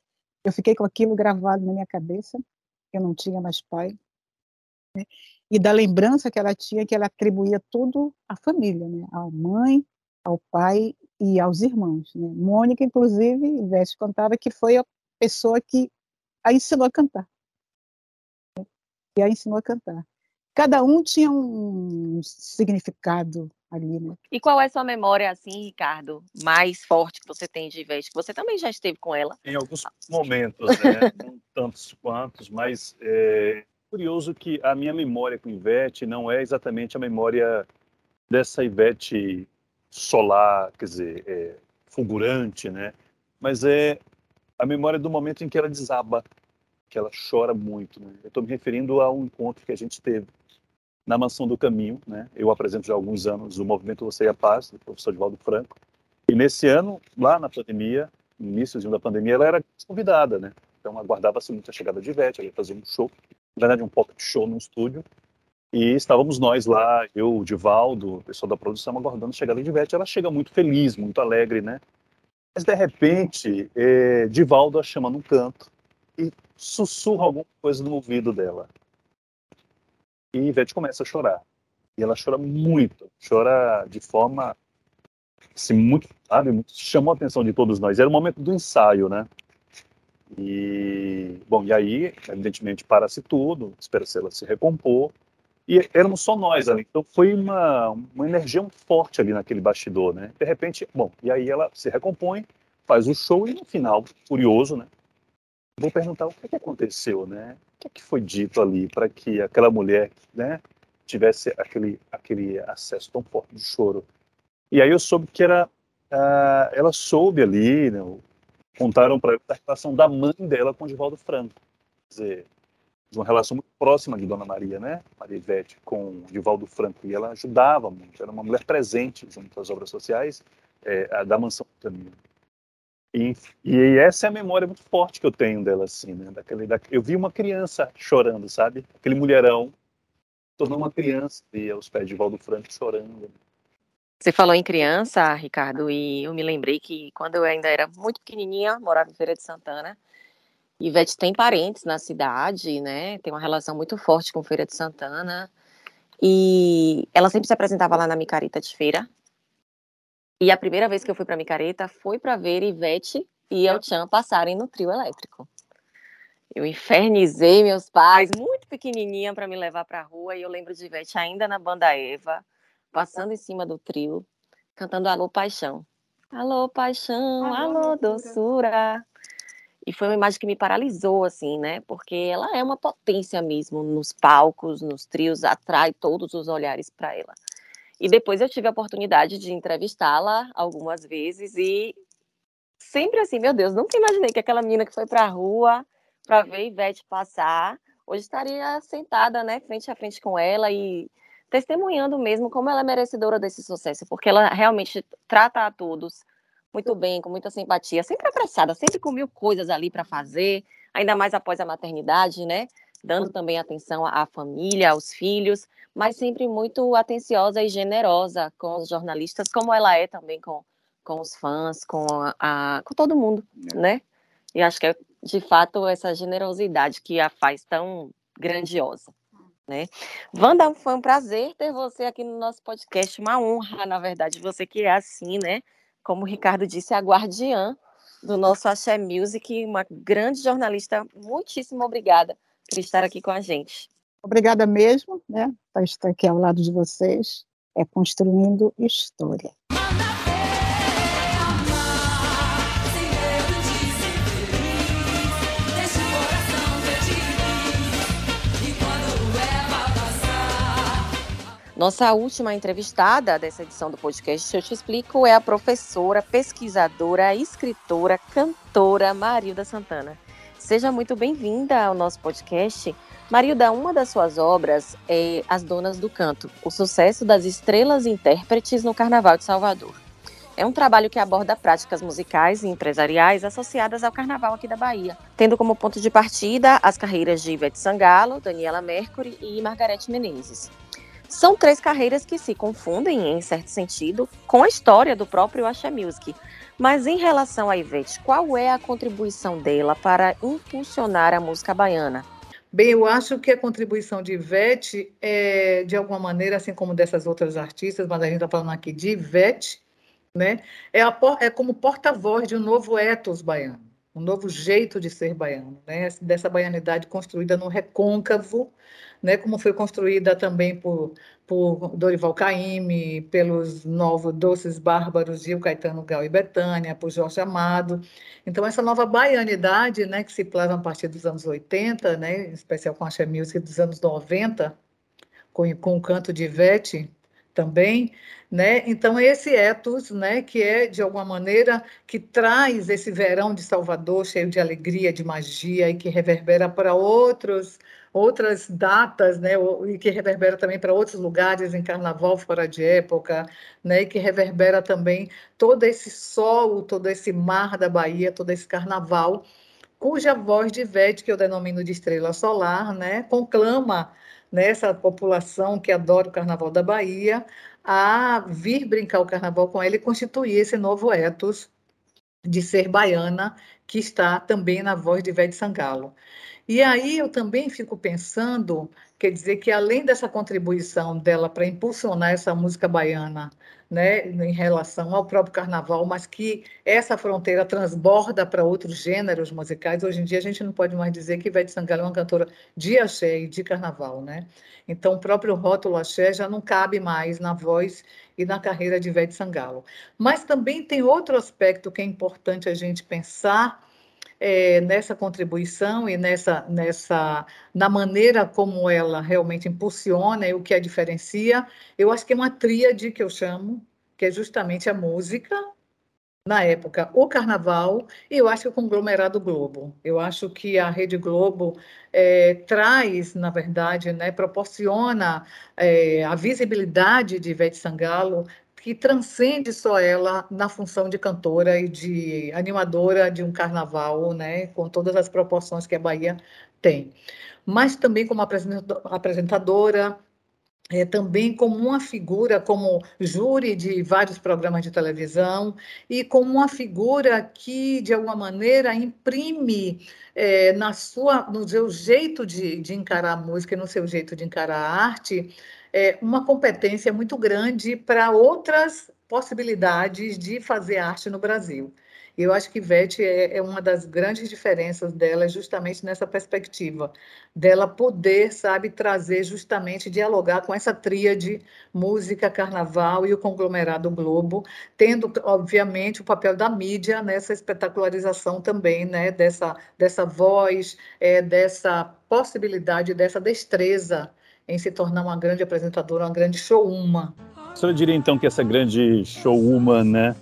Speaker 8: eu fiquei com aquilo gravado na minha cabeça, eu não tinha mais pai, né? e da lembrança que ela tinha, que ela atribuía tudo à família, né? à mãe, ao pai e aos irmãos. Né? Mônica, inclusive, Ivete contava que foi a pessoa que a ensinou a cantar. Né? E a ensinou a cantar. Cada um tinha um significado ali, né?
Speaker 1: E qual é a sua memória, assim, Ricardo, mais forte que você tem de Ivete? Você também já esteve com ela?
Speaker 2: Em alguns momentos, né? não tantos quantos, mas é curioso que a minha memória com Ivete não é exatamente a memória dessa Ivete solar, quer dizer, é, fulgurante, né? Mas é a memória do momento em que ela desaba, que ela chora muito. Né? Eu estou me referindo a um encontro que a gente teve na Mansão do Caminho, né? Eu apresento já há alguns anos o Movimento Você e a Paz, do professor Divaldo Franco. E nesse ano, lá na pandemia, no início da pandemia, ela era convidada, né? Então aguardava-se muito a chegada de Ivete, ela ia fazer um show, na verdade um pocket show no estúdio. E estávamos nós lá, eu, o Divaldo, o pessoal da produção, aguardando a chegada de Ivete. Ela chega muito feliz, muito alegre, né? Mas de repente, é, Divaldo a chama num canto e sussurra alguma coisa no ouvido dela. E Ivete começa a chorar. E ela chora muito, chora de forma assim, muito, sabe, muito, chamou a atenção de todos nós. Era o momento do ensaio, né? E, bom, e aí, evidentemente, para-se tudo, espera-se ela se recompor, e éramos só nós ali. Então foi uma, uma energia muito forte ali naquele bastidor, né? De repente, bom, e aí ela se recompõe, faz o show e no final, curioso, né? Vou perguntar o que, é que aconteceu, né? O que, é que foi dito ali para que aquela mulher, né, tivesse aquele aquele acesso tão forte de choro. E aí eu soube que era, uh, ela soube ali, né, contaram para a relação da mãe dela com Divaldo Franco. Quer dizer, de uma relação muito próxima de Dona Maria, né? Maria Ivete, com Divaldo Franco. E ela ajudava muito, era uma mulher presente junto às obras sociais é, da Mansão do Caminho. E, e, essa é a memória muito forte que eu tenho dela, assim, né? Daquele, da, eu vi uma criança chorando, sabe? Aquele mulherão tornou uma criança e aos pés de Valdo Franco chorando.
Speaker 1: Você falou em criança, Ricardo, e eu me lembrei que quando eu ainda era muito pequenininha, morava em Feira de Santana, Ivete tem parentes na cidade, né? Tem uma relação muito forte com Feira de Santana. E ela sempre se apresentava lá na Micareta de Feira. E a primeira vez que eu fui para Micareta foi para ver Ivete e El Chan passarem no trio elétrico. Eu infernizei meus pais, muito pequenininha, para me levar para a rua. E eu lembro de Ivete ainda na banda Eva, passando em cima do trio, cantando Alô Paixão. Alô Paixão, alô, alô doçura. E foi uma imagem que me paralisou, assim, né? Porque ela é uma potência mesmo nos palcos, nos trios, atrai todos os olhares para ela. E depois eu tive a oportunidade de entrevistá-la algumas vezes e sempre assim, meu Deus, nunca imaginei que aquela menina que foi para a rua para ver Ivete passar, hoje estaria sentada, né, frente a frente com ela e testemunhando mesmo como ela é merecedora desse sucesso, porque ela realmente trata a todos muito bem, com muita simpatia, sempre apressada, sempre com mil coisas ali para fazer, ainda mais após a maternidade, né? Dando também atenção à família, aos filhos, mas sempre muito atenciosa e generosa com os jornalistas, como ela é também com, com os fãs, com, a, com todo mundo, é. né? E acho que é de fato essa generosidade que a faz tão grandiosa. Né? Wanda, foi um prazer ter você aqui no nosso podcast, uma honra, na verdade, você que é assim, né? como o Ricardo disse, a guardiã do nosso Axé Music, uma grande jornalista. Muitíssimo obrigada por estar aqui com a gente.
Speaker 8: Obrigada mesmo, né, por estar aqui ao lado de vocês, é construindo história.
Speaker 1: Nossa última entrevistada dessa edição do podcast, eu te explico, é a professora, pesquisadora, escritora, cantora Marilda Santana. Seja muito bem-vinda ao nosso podcast. Marilda, uma das suas obras é As Donas do Canto, o sucesso das estrelas intérpretes no Carnaval de Salvador. É um trabalho que aborda práticas musicais e empresariais associadas ao carnaval aqui da Bahia, tendo como ponto de partida as carreiras de Ivete Sangalo, Daniela Mercury e Margarete Menezes. São três carreiras que se confundem, em certo sentido, com a história do próprio Axé Music. Mas em relação a Ivete, qual é a contribuição dela para impulsionar a música baiana?
Speaker 9: Bem, eu acho que a contribuição de Ivete é, de alguma maneira, assim como dessas outras artistas, mas a gente está falando aqui de Ivete, né? É, a, é como porta-voz de um novo ethos baiano, um novo jeito de ser baiano, né? Dessa baianidade construída no recôncavo né, como foi construída também por, por Dorival Caymmi, pelos novos Doces Bárbaros, Gil Caetano Gal e Betânia, por Jorge Amado. Então, essa nova baianidade, né, que se plasma a partir dos anos 80, né, em especial com a Music dos anos 90, com, com o canto de Ivete também, né? Então esse ethos, né, que é de alguma maneira que traz esse verão de Salvador cheio de alegria, de magia e que reverbera para outros outras datas, né, e que reverbera também para outros lugares em carnaval fora de época, né, e que reverbera também todo esse sol, todo esse mar da Bahia, todo esse carnaval, cuja voz de Ivete, que eu denomino de estrela solar, né, conclama nessa população que adora o Carnaval da Bahia a vir brincar o Carnaval com ela e constituir esse novo ethos de ser baiana que está também na voz de Ivete Sangalo. E aí eu também fico pensando, quer dizer, que além dessa contribuição dela para impulsionar essa música baiana né, em relação ao próprio carnaval, mas que essa fronteira transborda para outros gêneros musicais. Hoje em dia a gente não pode mais dizer que Ivete Sangalo é uma cantora de axé e de carnaval, né? Então o próprio rótulo axé já não cabe mais na voz e na carreira de Ivete Sangalo. Mas também tem outro aspecto que é importante a gente pensar é, nessa contribuição e nessa, nessa, na maneira como ela realmente impulsiona e o que a diferencia, eu acho que é uma tríade que eu chamo, que é justamente a música, na época, o carnaval, e eu acho que o conglomerado Globo. Eu acho que a Rede Globo é, traz, na verdade, né, proporciona é, a visibilidade de Ivete Sangalo que transcende só ela na função de cantora e de animadora de um carnaval, né, com todas as proporções que a Bahia tem. Mas também como apresentadora, é, também como uma figura, como júri de vários programas de televisão, e como uma figura que, de alguma maneira, imprime é, na sua, no seu jeito de, de encarar a música e no seu jeito de encarar a arte, é, uma competência muito grande para outras possibilidades de fazer arte no Brasil. Eu acho que Ivete é, é, uma das grandes diferenças dela, justamente nessa perspectiva, dela poder, sabe, trazer justamente, dialogar com essa tríade música, carnaval e o conglomerado Globo, tendo, obviamente, o papel da mídia nessa espetacularização também, né, dessa, dessa voz, é, dessa possibilidade, dessa destreza em se tornar uma grande apresentadora, uma grande showwoman.
Speaker 2: A senhora diria então que essa grande showwoman, né,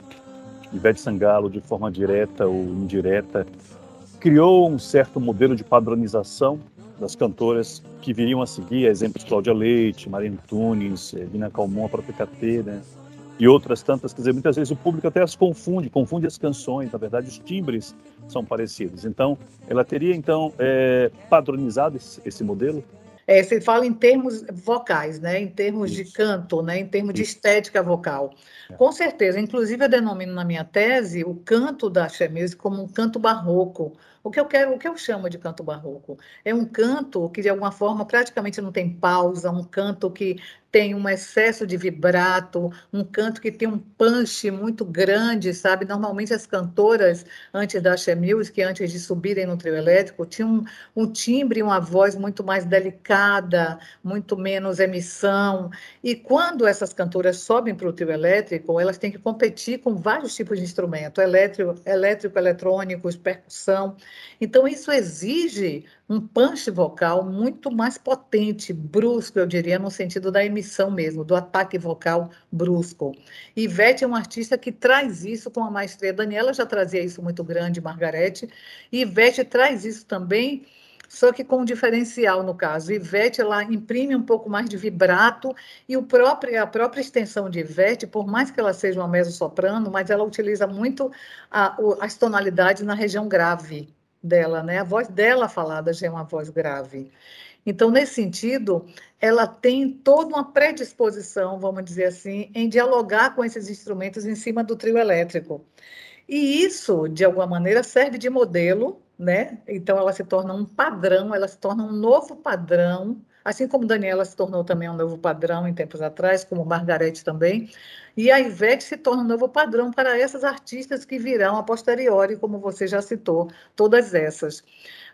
Speaker 2: Ivete Sangalo, de forma direta ou indireta, criou um certo modelo de padronização das cantoras que viriam a seguir, exemplos Cláudia Leite, Marina Tunes, Lina Calmon, a própria KT, né? E outras tantas, quer dizer, muitas vezes o público até as confunde, confunde as canções, na verdade os timbres são parecidos. Então, ela teria então é, padronizado esse, esse modelo?
Speaker 9: É, você fala em termos vocais, né? em termos Isso. de canto, né? em termos Isso. de estética vocal. É. Com certeza. Inclusive, eu denomino na minha tese o canto da Music como um canto barroco. O que eu quero, o que eu chamo de canto barroco? É um canto que, de alguma forma, praticamente não tem pausa, um canto que tem um excesso de vibrato, um canto que tem um punch muito grande, sabe? Normalmente as cantoras, antes da Axé Music, antes de subirem no trio elétrico, tinham um, um timbre uma voz muito mais delicada, muito menos emissão. E quando essas cantoras sobem para o trio elétrico, elas têm que competir com vários tipos de instrumento, elétrico, elétrico eletrônicos, percussão. Então, isso exige um punch vocal muito mais potente, brusco, eu diria, no sentido da emissão mesmo, do ataque vocal brusco. Ivete é uma artista que traz isso com a maestria. Daniela já trazia isso muito grande, Margarete, Ivete traz isso também só que com um diferencial no caso. Ivete ela imprime um pouco mais de vibrato e o próprio, a própria extensão de Ivete, por mais que ela seja uma mezzo-soprano, mas ela utiliza muito a, as tonalidades na região grave dela, né? A voz dela falada já é uma voz grave. Então, nesse sentido, ela tem toda uma predisposição, vamos dizer assim, em dialogar com esses instrumentos em cima do trio elétrico. E isso, de alguma maneira, serve de modelo, né? Então, ela se torna um padrão, ela se torna um novo padrão assim como Daniela se tornou também um novo padrão em tempos atrás, como Margarete também, e a Ivete se torna um novo padrão para essas artistas que virão a posteriori, como você já citou, todas essas.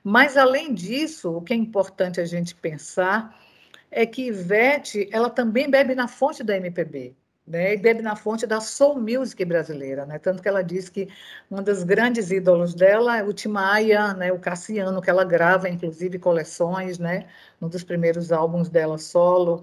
Speaker 9: Mas, além disso, o que é importante a gente pensar é que Ivete, ela também bebe na fonte da MPB né, e bebe na fonte da soul music brasileira, né, tanto que ela diz que um dos grandes ídolos dela é o Timaya, né, o Cassiano, que ela grava, inclusive, coleções, né, um dos primeiros álbuns dela solo,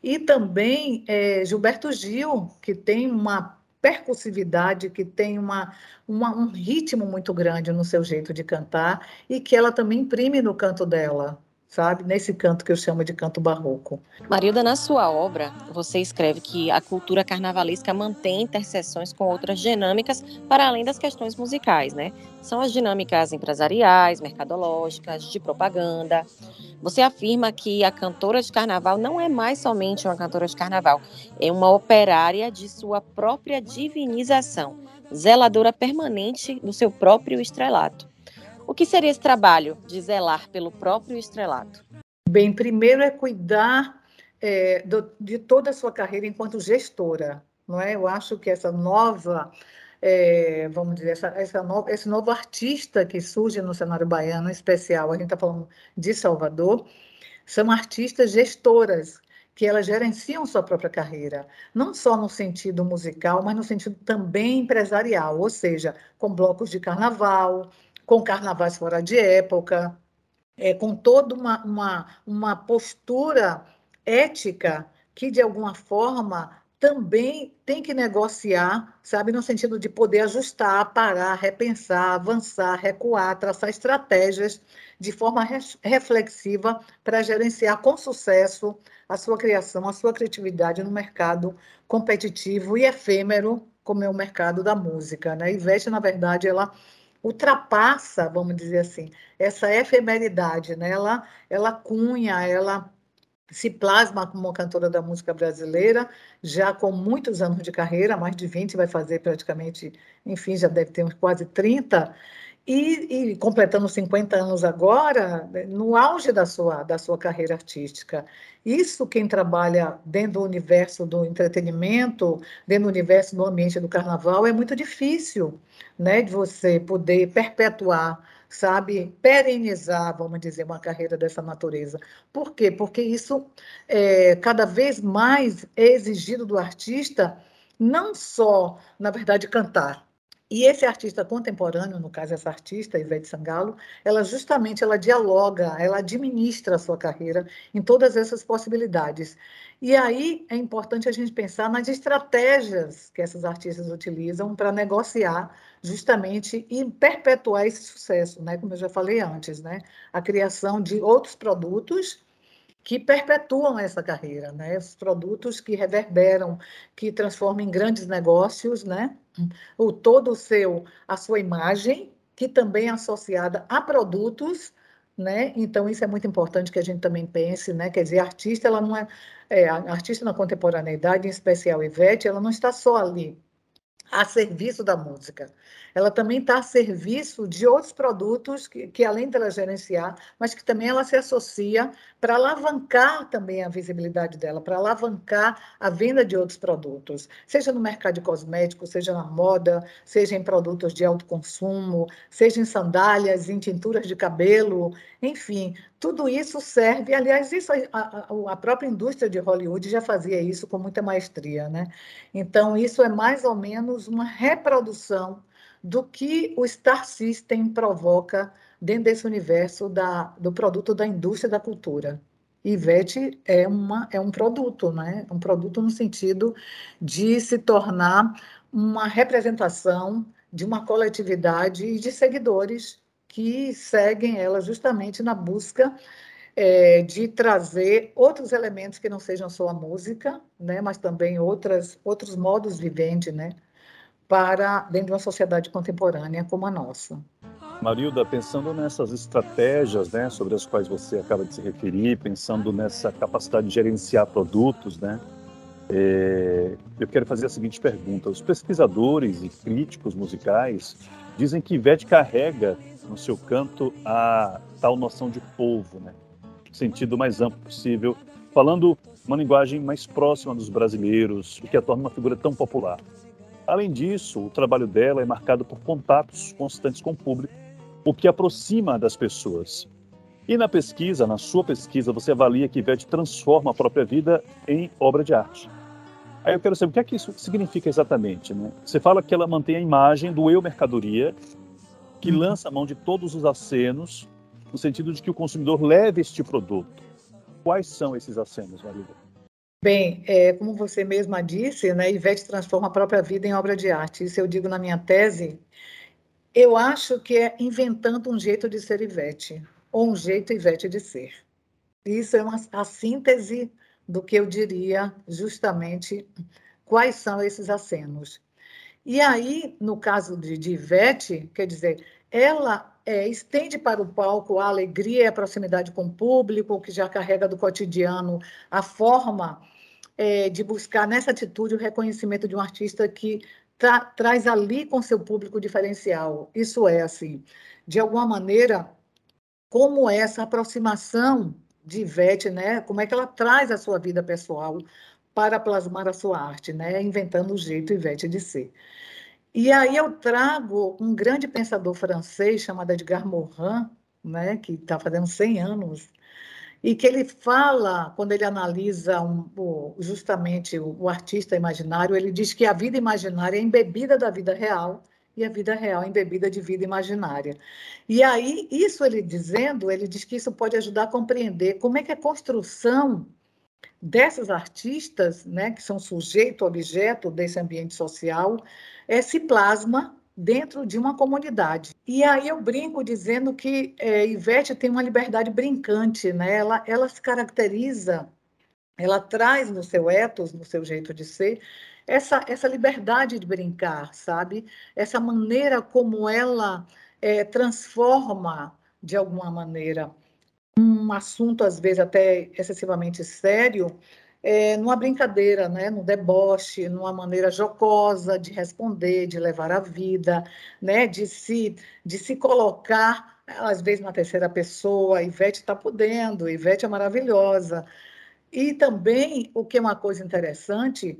Speaker 9: e também é, Gilberto Gil, que tem uma percussividade, que tem uma, uma, um ritmo muito grande no seu jeito de cantar, e que ela também imprime no canto dela, sabe? Nesse canto que eu chamo de canto barroco.
Speaker 1: Marilda, na sua obra, você escreve que a cultura carnavalesca mantém interseções com outras dinâmicas para além das questões musicais, né? São as dinâmicas empresariais, mercadológicas, de propaganda. Você afirma que a cantora de carnaval não é mais somente uma cantora de carnaval, é uma operária de sua própria divinização, zeladora permanente do seu próprio estrelato. Que seria esse trabalho de zelar pelo próprio estrelato?
Speaker 9: Bem, primeiro é cuidar é, do, de toda a sua carreira enquanto gestora, não é? Eu acho que essa nova, é, vamos dizer, essa, essa no, esse novo artista que surge no cenário baiano, em especial, a gente está falando de Salvador, são artistas gestoras, que elas gerenciam sua própria carreira, não só no sentido musical, mas no sentido também empresarial, ou seja, com blocos de carnaval, com carnavais fora de época, é, com toda uma, uma, uma postura ética que, de alguma forma, também tem que negociar, sabe, no sentido de poder ajustar, parar, repensar, avançar, recuar, traçar estratégias de forma reflexiva para gerenciar com sucesso a sua criação, a sua criatividade no mercado competitivo e efêmero, como é o mercado da música. Né? Ivete, na verdade, ela ultrapassa, vamos dizer assim, essa efemeridade, né? Ela, ela cunha, ela se plasma como cantora da música brasileira, já com muitos anos de carreira, mais de 20, vai fazer praticamente, enfim, já deve ter uns quase 30, e, e, completando 50 anos agora, no auge da sua, da sua carreira artística. Isso, quem trabalha dentro do universo do entretenimento, dentro do universo do ambiente do carnaval, é muito difícil né, de você poder perpetuar, sabe, perenizar, vamos dizer, uma carreira dessa natureza. Por quê? Porque isso é, cada vez mais é exigido do artista, não só, na verdade, cantar, e esse artista contemporâneo, no caso essa artista, Ivete Sangalo, ela justamente ela dialoga, ela administra a sua carreira em todas essas possibilidades. E aí é importante a gente pensar nas estratégias que essas artistas utilizam para negociar justamente e perpetuar esse sucesso, né? Como eu já falei antes, né? A criação de outros produtos que perpetuam essa carreira, né? Os produtos que reverberam, que transformam em grandes negócios, né? O todo o seu, a sua imagem, que também é associada a produtos, né? Então isso é muito importante que a gente também pense, né? Quer dizer, a artista ela não é, é artista na contemporaneidade, em especial Ivete, ela não está só ali a serviço da música. Ela também está a serviço de outros produtos que, que, além dela gerenciar, mas que também ela se associa para alavancar também a visibilidade dela, para alavancar a venda de outros produtos, seja no mercado de cosméticos, seja na moda, seja em produtos de alto consumo, seja em sandálias, em tinturas de cabelo, enfim, tudo isso serve. Aliás, isso a, a, própria indústria de Hollywood já fazia isso com muita maestria, né? Então, isso é mais ou menos uma reprodução do que o Star System provoca dentro desse universo da, do produto da indústria da cultura. Ivete é, uma, é um produto, né? um produto no sentido de se tornar uma representação de uma coletividade e de seguidores que seguem ela justamente na busca é, de trazer outros elementos que não sejam só a música, né, mas também outras, outros modos viventes, né, para dentro de uma sociedade contemporânea como a nossa.
Speaker 2: Marilda, pensando nessas estratégias, né, sobre as quais você acaba de se referir, pensando nessa capacidade de gerenciar produtos, né, é, eu quero fazer a seguinte pergunta: os pesquisadores e críticos musicais dizem que Ivete carrega no seu canto a tal noção de povo, né, sentido mais amplo possível, falando uma linguagem mais próxima dos brasileiros, o que a torna uma figura tão popular. Além disso, o trabalho dela é marcado por contatos constantes com o público, o que aproxima das pessoas. E na pesquisa, na sua pesquisa, você avalia que Ivete transforma a própria vida em obra de arte. Aí eu quero saber o que é que isso significa exatamente. Né? Você fala que ela mantém a imagem do eu mercadoria, que
Speaker 9: Uhum.
Speaker 2: lança a mão de todos os acenos, no sentido de que o consumidor leve este produto. Quais são esses acenos, Marília?
Speaker 9: Bem, é, como você mesma disse, né, Ivete transforma a própria vida em obra de arte. Isso eu digo na minha tese. Eu acho que é inventando um jeito de ser Ivete, ou um jeito Ivete de ser. Isso é uma, a síntese do que eu diria justamente quais são esses acenos. E aí, no caso de, de Ivete, quer dizer, ela é, estende para o palco a alegria e a proximidade com o público, que já carrega do cotidiano a forma é, de buscar nessa atitude o reconhecimento de um artista que tra traz ali com seu público diferencial. Isso é, assim, de alguma maneira, como essa aproximação de Ivete, né? Como é que ela traz a sua vida pessoal para plasmar a sua arte, né? Inventando o jeito Ivete de ser. E aí eu trago um grande pensador francês chamado Edgar Morin, né? Que está fazendo 100 anos e que ele fala, quando ele analisa um, justamente o, o, artista imaginário, ele diz que a vida imaginária é embebida da vida real e a vida real é embebida de vida imaginária. E aí, isso ele dizendo, ele diz que isso pode ajudar a compreender como é que a construção desses artistas, né, que são sujeito, objeto desse ambiente social, é, se plasma dentro de uma comunidade. E aí eu brinco dizendo que é, Ivete tem uma liberdade brincante, né? Ela, ela se caracteriza, ela traz no seu ethos, no seu jeito de ser, essa, essa liberdade de brincar, sabe? Essa maneira como ela é, transforma, de alguma maneira, um assunto, às vezes até excessivamente sério, é, numa brincadeira, né, no deboche, numa maneira jocosa de responder, de levar a vida, né, de se de se colocar às vezes na terceira pessoa. Ivete está podendo, Ivete é maravilhosa. E também o que é uma coisa interessante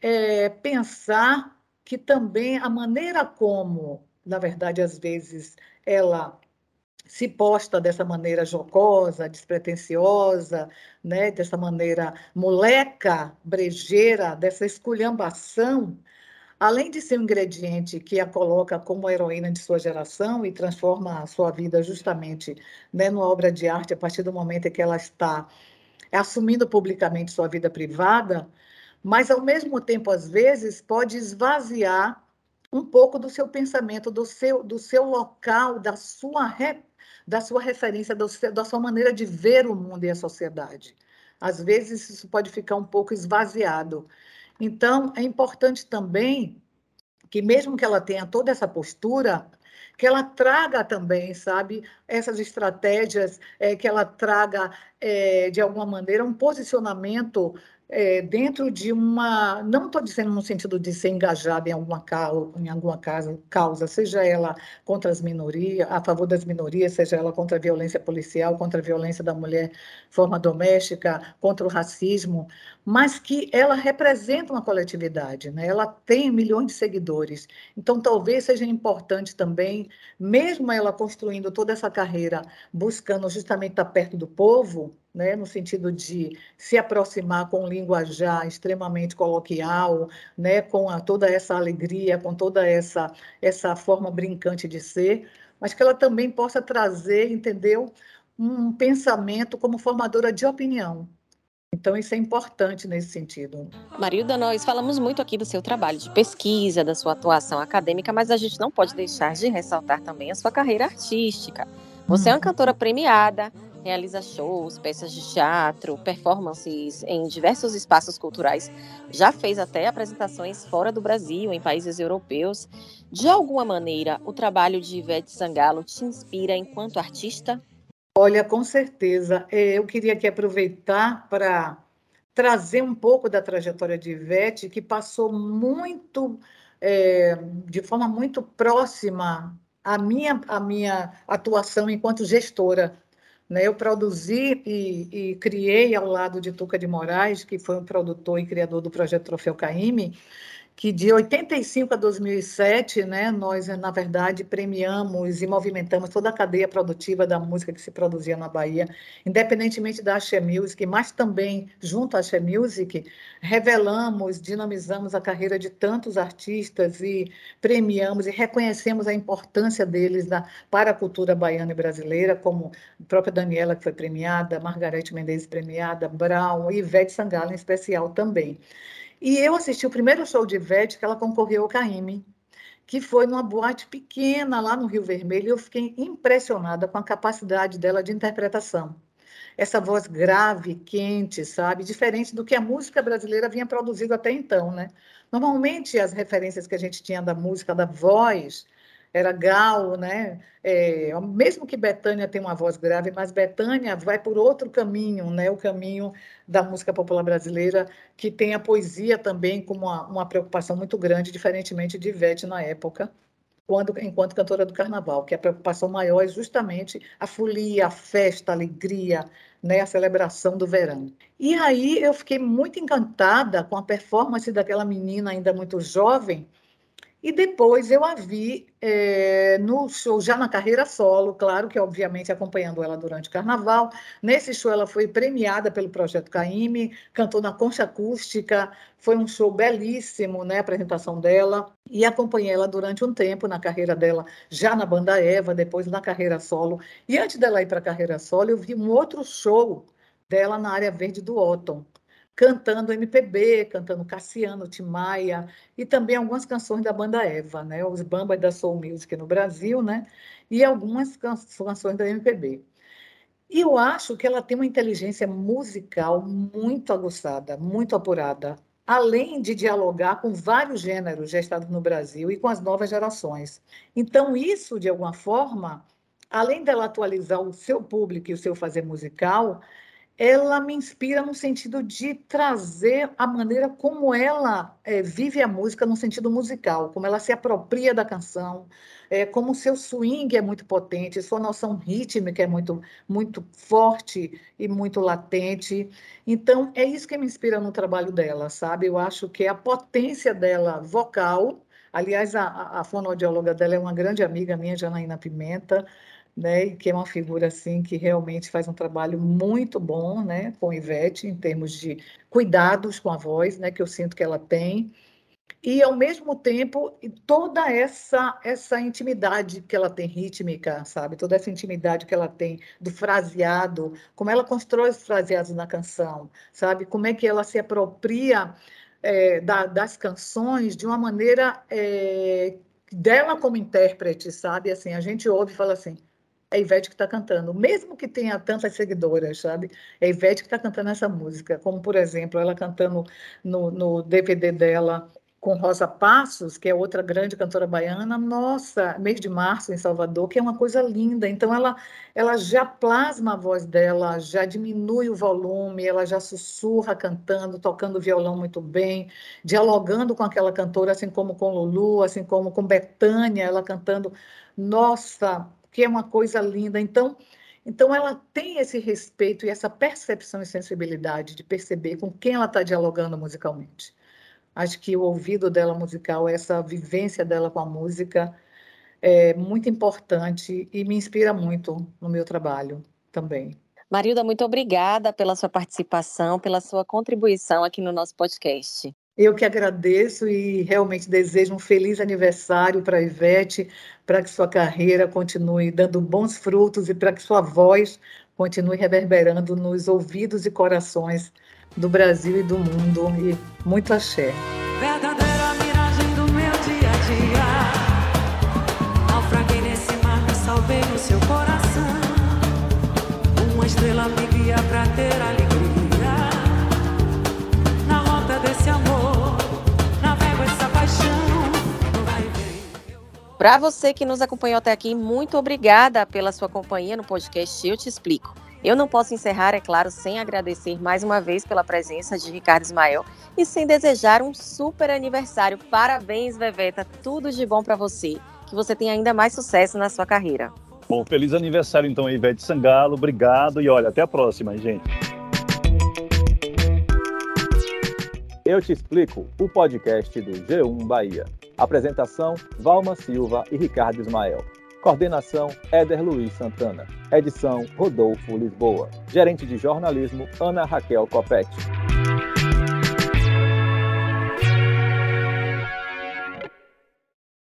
Speaker 9: é pensar que também a maneira como, na verdade, às vezes ela se posta dessa maneira jocosa, despretensiosa, né, dessa maneira moleca, brejeira, dessa esculhambação, além de ser um ingrediente que a coloca como a heroína de sua geração e transforma a sua vida justamente né, numa obra de arte a partir do momento em que ela está assumindo publicamente sua vida privada, mas ao mesmo tempo, às vezes, pode esvaziar um pouco do seu pensamento, do seu, do seu local, da sua da sua referência, da sua maneira de ver o mundo e a sociedade. Às vezes, isso pode ficar um pouco esvaziado. Então, é importante também que, mesmo que ela tenha toda essa postura, que ela traga também, sabe, essas estratégias, é, que ela traga, é, de alguma maneira, um posicionamento é, dentro de uma. Não estou dizendo no sentido de ser engajada em alguma, causa, em alguma causa, causa, seja ela contra as minorias, a favor das minorias, seja ela contra a violência policial, contra a violência da mulher forma doméstica, contra o racismo, mas que ela representa uma coletividade, né? ela tem milhões de seguidores. Então, talvez seja importante também, mesmo ela construindo toda essa carreira, buscando justamente estar perto do povo, né, no sentido de se aproximar com um linguajar extremamente coloquial, né, com a, toda essa alegria, com toda essa, essa forma brincante de ser, mas que ela também possa trazer, entendeu, um pensamento como formadora de opinião. Então, isso é importante nesse sentido.
Speaker 1: Marilda, nós falamos muito aqui do seu trabalho de pesquisa, da sua atuação acadêmica, mas a gente não pode deixar de ressaltar também a sua carreira artística. Você é uma cantora premiada, realiza shows, peças de teatro, performances em diversos espaços culturais. Já fez até apresentações fora do Brasil, em países europeus. De alguma maneira, o trabalho de Ivete Sangalo te inspira enquanto artista?
Speaker 9: Olha, com certeza. Eu queria aqui aproveitar para trazer um pouco da trajetória de Ivete, que passou muito, é, de forma muito próxima à minha, à minha atuação enquanto gestora? Eu produzi e, e, criei ao lado de Tuca de Moraes, que foi um produtor e criador do projeto Troféu Caime, que de 85 a 2007, né, nós, na verdade, premiamos e movimentamos toda a cadeia produtiva da música que se produzia na Bahia, independentemente da Axé Music, mas também, junto à Axé Music, revelamos, dinamizamos a carreira de tantos artistas e premiamos e reconhecemos a importância deles na, para a cultura baiana e brasileira, como a própria Daniela, que foi premiada, Margarete Mendes premiada, Brown Ivete Sangalo, em especial, também. E eu assisti o primeiro show de Ivete que ela concorreu ao Caime, que foi numa boate pequena lá no Rio Vermelho, e eu fiquei impressionada com a capacidade dela de interpretação. Essa voz grave, quente, sabe? Diferente do que a música brasileira vinha produzindo até então, né? Normalmente, as referências que a gente tinha da música, da voz, era Gal, né? É, mesmo que Betânia tenha uma voz grave, mas Betânia vai por outro caminho, né? O caminho da música popular brasileira, que tem a poesia também como uma, uma preocupação muito grande, diferentemente de Ivete na época, quando, enquanto cantora do carnaval, que a preocupação maior é justamente a folia, a festa, a alegria, né, a celebração do verão. E aí eu fiquei muito encantada com a performance daquela menina ainda muito jovem, e depois eu a vi é, no show, já na carreira solo, claro que obviamente acompanhando ela durante o carnaval. Nesse show ela foi premiada pelo Projeto Caime, cantou na concha acústica, foi um show belíssimo, né, a apresentação dela. E acompanhei ela durante um tempo na carreira dela, já na banda Eva, depois na carreira solo. E antes dela ir para a carreira solo, eu vi um outro show dela na área verde do Otton cantando MPB, cantando Cassiano, Timaya e também algumas canções da banda Eva, né? Os bambas da Soul Music no Brasil, né? E algumas canções da MPB. E eu acho que ela tem uma inteligência musical muito aguçada, muito apurada, além de dialogar com vários gêneros gestados no Brasil e com as novas gerações. Então, isso, de alguma forma, além dela atualizar o seu público e o seu fazer musical, ela me inspira no sentido de trazer a maneira como ela é, vive a música no sentido musical, como ela se apropria da canção, é, como o seu swing é muito potente, sua noção rítmica é muito, muito forte e muito latente. Então, é isso que me inspira no trabalho dela, sabe? Eu acho que a potência dela vocal, aliás, a, a fonoaudióloga dela é uma grande amiga minha, Janaína Pimenta, né, que é uma figura assim que realmente faz um trabalho muito bom, né, com Ivete em termos de cuidados com a voz, né, que eu sinto que ela tem. E ao mesmo tempo toda essa essa intimidade que ela tem rítmica, sabe? Toda essa intimidade que ela tem do fraseado, como ela constrói os fraseados na canção, sabe? Como é que ela se apropria é, da, das canções de uma maneira é, dela como intérprete, sabe? Assim, a gente ouve e fala assim, a Ivete que está cantando, mesmo que tenha tantas seguidoras, sabe? É a Ivete que está cantando essa música, como, por exemplo, ela cantando no, no DVD dela com Rosa Passos, que é outra grande cantora baiana, nossa, mês de março em Salvador, que é uma coisa linda. Então ela ela já plasma a voz dela, já diminui o volume, ela já sussurra cantando, tocando violão muito bem, dialogando com aquela cantora, assim como com Lulu, assim como com Betânia, ela cantando, nossa, que é uma coisa linda. Então, então ela tem esse respeito e essa percepção e sensibilidade de perceber com quem ela está dialogando musicalmente. Acho que o ouvido dela musical, essa vivência dela com a música, é muito importante e me inspira muito no meu trabalho também.
Speaker 1: Marilda, muito obrigada pela sua participação, pela sua contribuição aqui no nosso podcast.
Speaker 9: Eu que agradeço e realmente desejo um feliz aniversário para a Ivete, para que sua carreira continue dando bons frutos e para que sua voz continue reverberando nos ouvidos e corações do Brasil e do mundo. E muito axé.
Speaker 6: Verdadeira miragem do meu dia a dia. Naufraguei nesse mar, salvei seu coração. Uma estrela me guia pra ter alegria.
Speaker 1: Para você que nos acompanhou até aqui, muito obrigada pela sua companhia no podcast Eu Te Explico. Eu não posso encerrar, é claro, sem agradecer mais uma vez pela presença de Ricardo Ismael e sem desejar um super aniversário. Parabéns, Veveta, tudo de bom para você. Que você tenha ainda mais sucesso na sua carreira.
Speaker 2: Bom, feliz aniversário então aí, Ivete Sangalo. Obrigado e olha, até a próxima, gente.
Speaker 10: Eu Te Explico, o podcast do G1 Bahia. Apresentação: Valma Silva e Ricardo Ismael. Coordenação: Éder Luiz Santana. Edição: Rodolfo Lisboa. Gerente de jornalismo: Ana Raquel Copete.